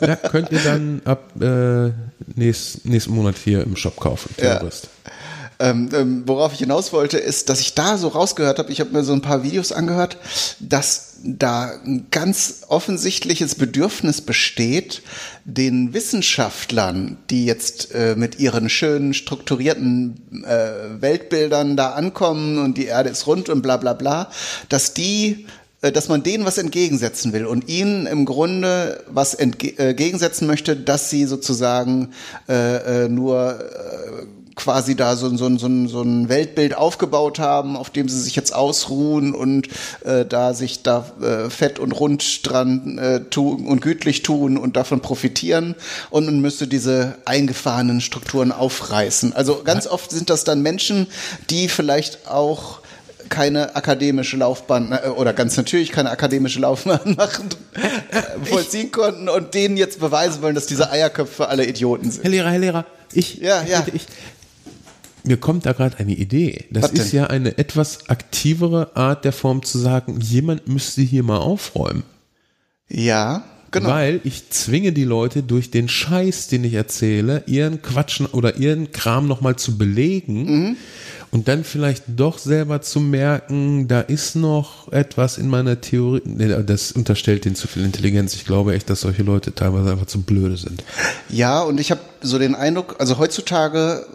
Ja, könnt ihr dann ab äh, nächst, nächsten Monat hier im Shop kaufen. Theorist. Ja. Ähm, ähm, worauf ich hinaus wollte, ist, dass ich da so rausgehört habe, ich habe mir so ein paar Videos angehört, dass da ein ganz offensichtliches Bedürfnis besteht, den Wissenschaftlern, die jetzt äh, mit ihren schönen strukturierten äh, Weltbildern da ankommen und die Erde ist rund und bla bla bla, dass die äh, dass man denen was entgegensetzen will und ihnen im Grunde was entgegensetzen äh, möchte, dass sie sozusagen äh, äh nur quasi da so, so, so, so ein Weltbild aufgebaut haben, auf dem sie sich jetzt ausruhen und äh, da sich da äh, fett und rund dran äh, tun und gütlich tun und davon profitieren und man müsste diese eingefahrenen Strukturen aufreißen. Also ganz oft sind das dann Menschen, die vielleicht auch keine akademische Laufbahn äh, oder ganz natürlich keine akademische Laufbahn machen, äh, vollziehen konnten und denen jetzt beweisen wollen, dass diese Eierköpfe alle Idioten sind. Herr Lehrer, Herr Lehrer, ich, ja, ja. ich, mir kommt da gerade eine Idee. Das Was ist denn? ja eine etwas aktivere Art der Form zu sagen, jemand müsste hier mal aufräumen. Ja, genau. Weil ich zwinge die Leute durch den Scheiß, den ich erzähle, ihren Quatschen oder ihren Kram nochmal zu belegen. Mhm und dann vielleicht doch selber zu merken, da ist noch etwas in meiner Theorie. Das unterstellt denen zu viel Intelligenz. Ich glaube echt, dass solche Leute teilweise einfach zu blöde sind. Ja, und ich habe so den Eindruck, also heutzutage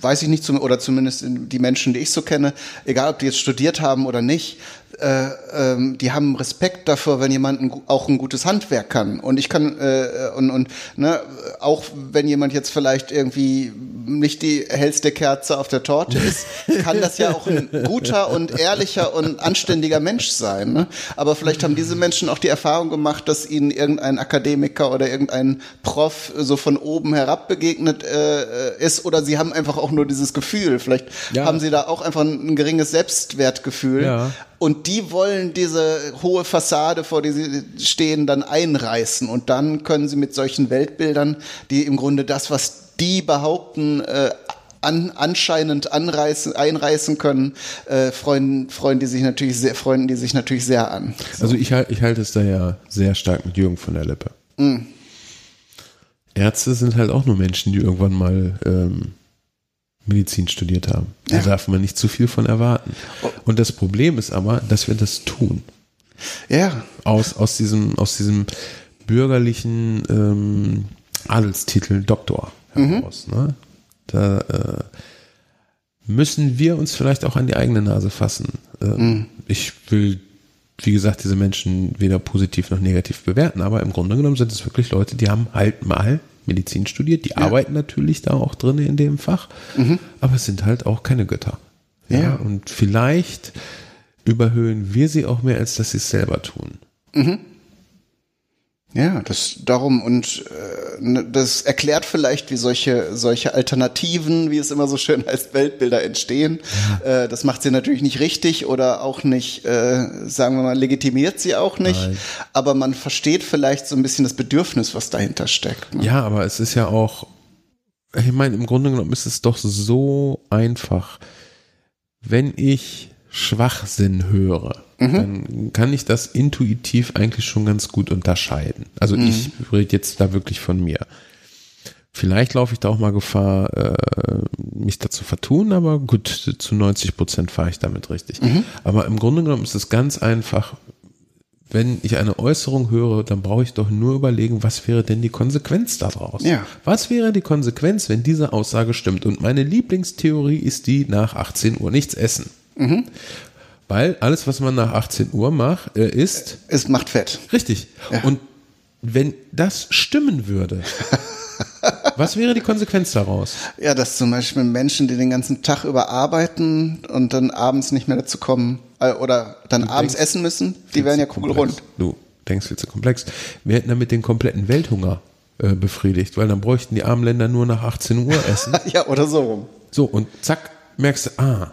weiß ich nicht, oder zumindest die Menschen, die ich so kenne, egal ob die jetzt studiert haben oder nicht, äh, ähm, die haben Respekt dafür, wenn jemand ein, auch ein gutes Handwerk kann. Und ich kann, äh, und, und ne, auch wenn jemand jetzt vielleicht irgendwie nicht die hellste Kerze auf der Torte ist, kann das ja auch ein guter und ehrlicher und anständiger Mensch sein. Ne? Aber vielleicht haben diese Menschen auch die Erfahrung gemacht, dass ihnen irgendein Akademiker oder irgendein Prof so von oben herab begegnet äh, ist oder sie haben einfach auch nur dieses Gefühl. Vielleicht ja. haben sie da auch einfach ein, ein geringes Selbstwertgefühl. Ja. Und die wollen diese hohe Fassade, vor der sie stehen, dann einreißen. Und dann können sie mit solchen Weltbildern, die im Grunde das, was die behaupten, äh, an, anscheinend anreißen, einreißen können, äh, freuen, freuen die sich natürlich sehr, freuen die sich natürlich sehr an. So. Also ich, ich halte es da ja sehr stark mit Jürgen von der Lippe. Mm. Ärzte sind halt auch nur Menschen, die irgendwann mal ähm, Medizin studiert haben. Da ja. darf man nicht zu viel von erwarten. Und das Problem ist aber, dass wir das tun. Ja. Aus, aus diesem, aus diesem bürgerlichen ähm, Adelstitel Doktor heraus. Mhm. Ne? Da äh, müssen wir uns vielleicht auch an die eigene Nase fassen. Äh, mhm. Ich will, wie gesagt, diese Menschen weder positiv noch negativ bewerten, aber im Grunde genommen sind es wirklich Leute, die haben halt mal Medizin studiert, die ja. arbeiten natürlich da auch drin in dem Fach, mhm. aber es sind halt auch keine Götter. Ja, ja. Und vielleicht überhöhen wir sie auch mehr, als dass sie es selber tun. Mhm. Ja, das darum und äh, ne, das erklärt vielleicht, wie solche solche Alternativen, wie es immer so schön heißt, Weltbilder entstehen. Ja. Äh, das macht sie natürlich nicht richtig oder auch nicht, äh, sagen wir mal, legitimiert sie auch nicht. Nein. Aber man versteht vielleicht so ein bisschen das Bedürfnis, was dahinter steckt. Ne? Ja, aber es ist ja auch, ich meine, im Grunde genommen ist es doch so einfach, wenn ich Schwachsinn höre mhm. dann kann ich das intuitiv eigentlich schon ganz gut unterscheiden. Also mhm. ich rede jetzt da wirklich von mir. Vielleicht laufe ich da auch mal Gefahr, äh, mich dazu vertun, aber gut, zu 90 Prozent fahre ich damit richtig. Mhm. Aber im Grunde genommen ist es ganz einfach, wenn ich eine Äußerung höre, dann brauche ich doch nur überlegen, was wäre denn die Konsequenz daraus? Ja. Was wäre die Konsequenz, wenn diese Aussage stimmt? Und meine Lieblingstheorie ist die, nach 18 Uhr nichts essen. Mhm. Weil alles, was man nach 18 Uhr macht, äh, ist. Es macht Fett. Richtig. Ja. Und wenn das stimmen würde, was wäre die Konsequenz daraus? Ja, dass zum Beispiel Menschen, die den ganzen Tag über arbeiten und dann abends nicht mehr dazu kommen äh, oder dann du abends essen müssen, die werden ja kugelrund. Du denkst viel zu komplex. Wir hätten damit den kompletten Welthunger äh, befriedigt, weil dann bräuchten die armen Länder nur nach 18 Uhr essen. ja, oder so rum. So, und zack, merkst du, ah,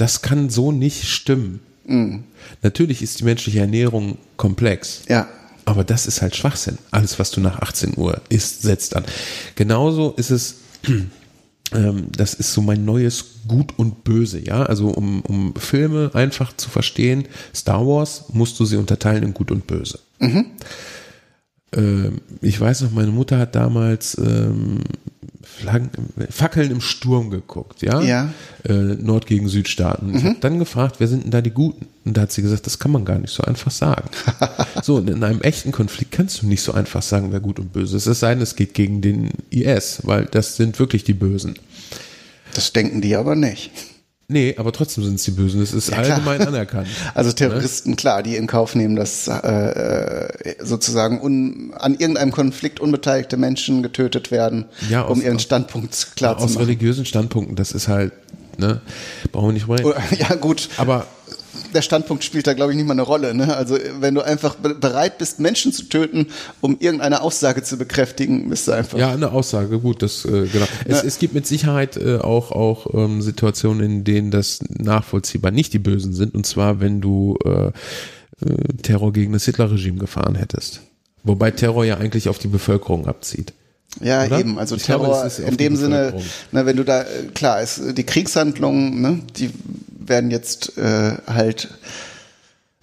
das kann so nicht stimmen. Mhm. Natürlich ist die menschliche Ernährung komplex. Ja. Aber das ist halt Schwachsinn. Alles, was du nach 18 Uhr isst, setzt an. Genauso ist es, ähm, das ist so mein neues Gut und Böse, ja. Also um, um Filme einfach zu verstehen, Star Wars musst du sie unterteilen in Gut und Böse. Mhm. Ähm, ich weiß noch, meine Mutter hat damals ähm, Flaggen, Fackeln im Sturm geguckt, ja? Ja. Äh, Nord gegen Südstaaten. Ich mhm. habe dann gefragt, wer sind denn da die Guten? Und da hat sie gesagt, das kann man gar nicht so einfach sagen. so, und in einem echten Konflikt kannst du nicht so einfach sagen, wer gut und böse ist. Es sei denn, es geht gegen den IS, weil das sind wirklich die Bösen. Das denken die aber nicht. Nee, aber trotzdem sind es die Bösen. Das ist ja, allgemein anerkannt. Also Terroristen, ne? klar, die in Kauf nehmen, dass äh, äh, sozusagen un, an irgendeinem Konflikt unbeteiligte Menschen getötet werden, ja, aus, um ihren Standpunkt klar zu machen. Aus religiösen Standpunkten, das ist halt, ne, brauchen wir nicht reden. Ja, gut. Aber der Standpunkt spielt da, glaube ich, nicht mal eine Rolle. Ne? Also wenn du einfach bereit bist, Menschen zu töten, um irgendeine Aussage zu bekräftigen, bist du einfach. Ja, eine Aussage, gut, das äh, genau. Es, es gibt mit Sicherheit äh, auch auch ähm, Situationen, in denen das nachvollziehbar nicht die Bösen sind. Und zwar, wenn du äh, äh, Terror gegen das Hitler-Regime gefahren hättest. Wobei Terror ja eigentlich auf die Bevölkerung abzieht. Ja, Oder? eben. Also ich Terror glaube, in dem Sinne, ne, wenn du da, äh, klar, ist die Kriegshandlungen, ne, die werden jetzt äh, halt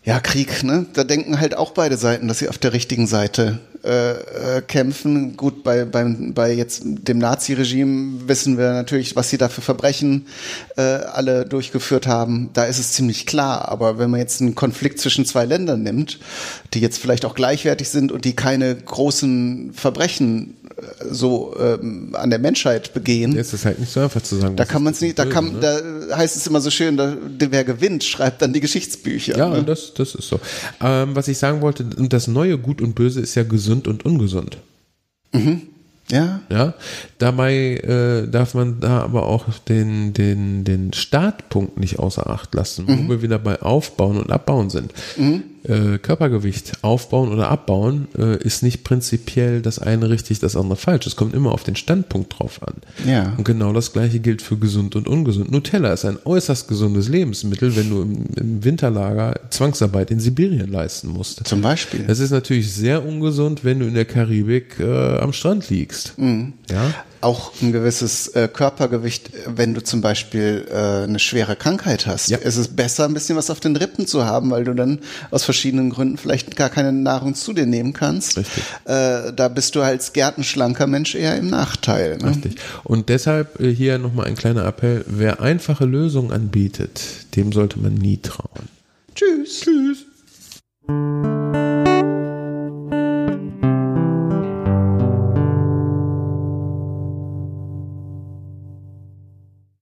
ja, Krieg, ne? Da denken halt auch beide Seiten, dass sie auf der richtigen Seite äh, äh, kämpfen. Gut, bei, beim, bei jetzt dem Nazi-Regime wissen wir natürlich, was sie da für Verbrechen äh, alle durchgeführt haben. Da ist es ziemlich klar. Aber wenn man jetzt einen Konflikt zwischen zwei Ländern nimmt, die jetzt vielleicht auch gleichwertig sind und die keine großen Verbrechen so ähm, an der Menschheit begehen. Ja, ist es halt nicht so einfach zu sagen. Da kann man es nicht, da kann, ne? da heißt es immer so schön, da, wer gewinnt, schreibt dann die Geschichtsbücher. Ja, ne? das, das ist so. Ähm, was ich sagen wollte, das neue Gut und Böse ist ja gesund und ungesund. Mhm. Ja. Ja. Dabei äh, darf man da aber auch den, den, den Startpunkt nicht außer Acht lassen, wo mhm. wir wieder bei Aufbauen und Abbauen sind. Mhm äh, Körpergewicht aufbauen oder abbauen, äh, ist nicht prinzipiell das eine richtig, das andere falsch. Es kommt immer auf den Standpunkt drauf an. Ja. Und genau das gleiche gilt für gesund und ungesund. Nutella ist ein äußerst gesundes Lebensmittel, wenn du im, im Winterlager Zwangsarbeit in Sibirien leisten musst. Zum Beispiel. Es ist natürlich sehr ungesund, wenn du in der Karibik äh, am Strand liegst. Mhm. Ja auch ein gewisses äh, Körpergewicht, wenn du zum Beispiel äh, eine schwere Krankheit hast. Ja. Es ist besser, ein bisschen was auf den Rippen zu haben, weil du dann aus verschiedenen Gründen vielleicht gar keine Nahrung zu dir nehmen kannst. Richtig. Äh, da bist du als gärtenschlanker Mensch eher im Nachteil. Ne? Richtig. Und deshalb äh, hier nochmal ein kleiner Appell, wer einfache Lösungen anbietet, dem sollte man nie trauen. Tschüss. Tschüss.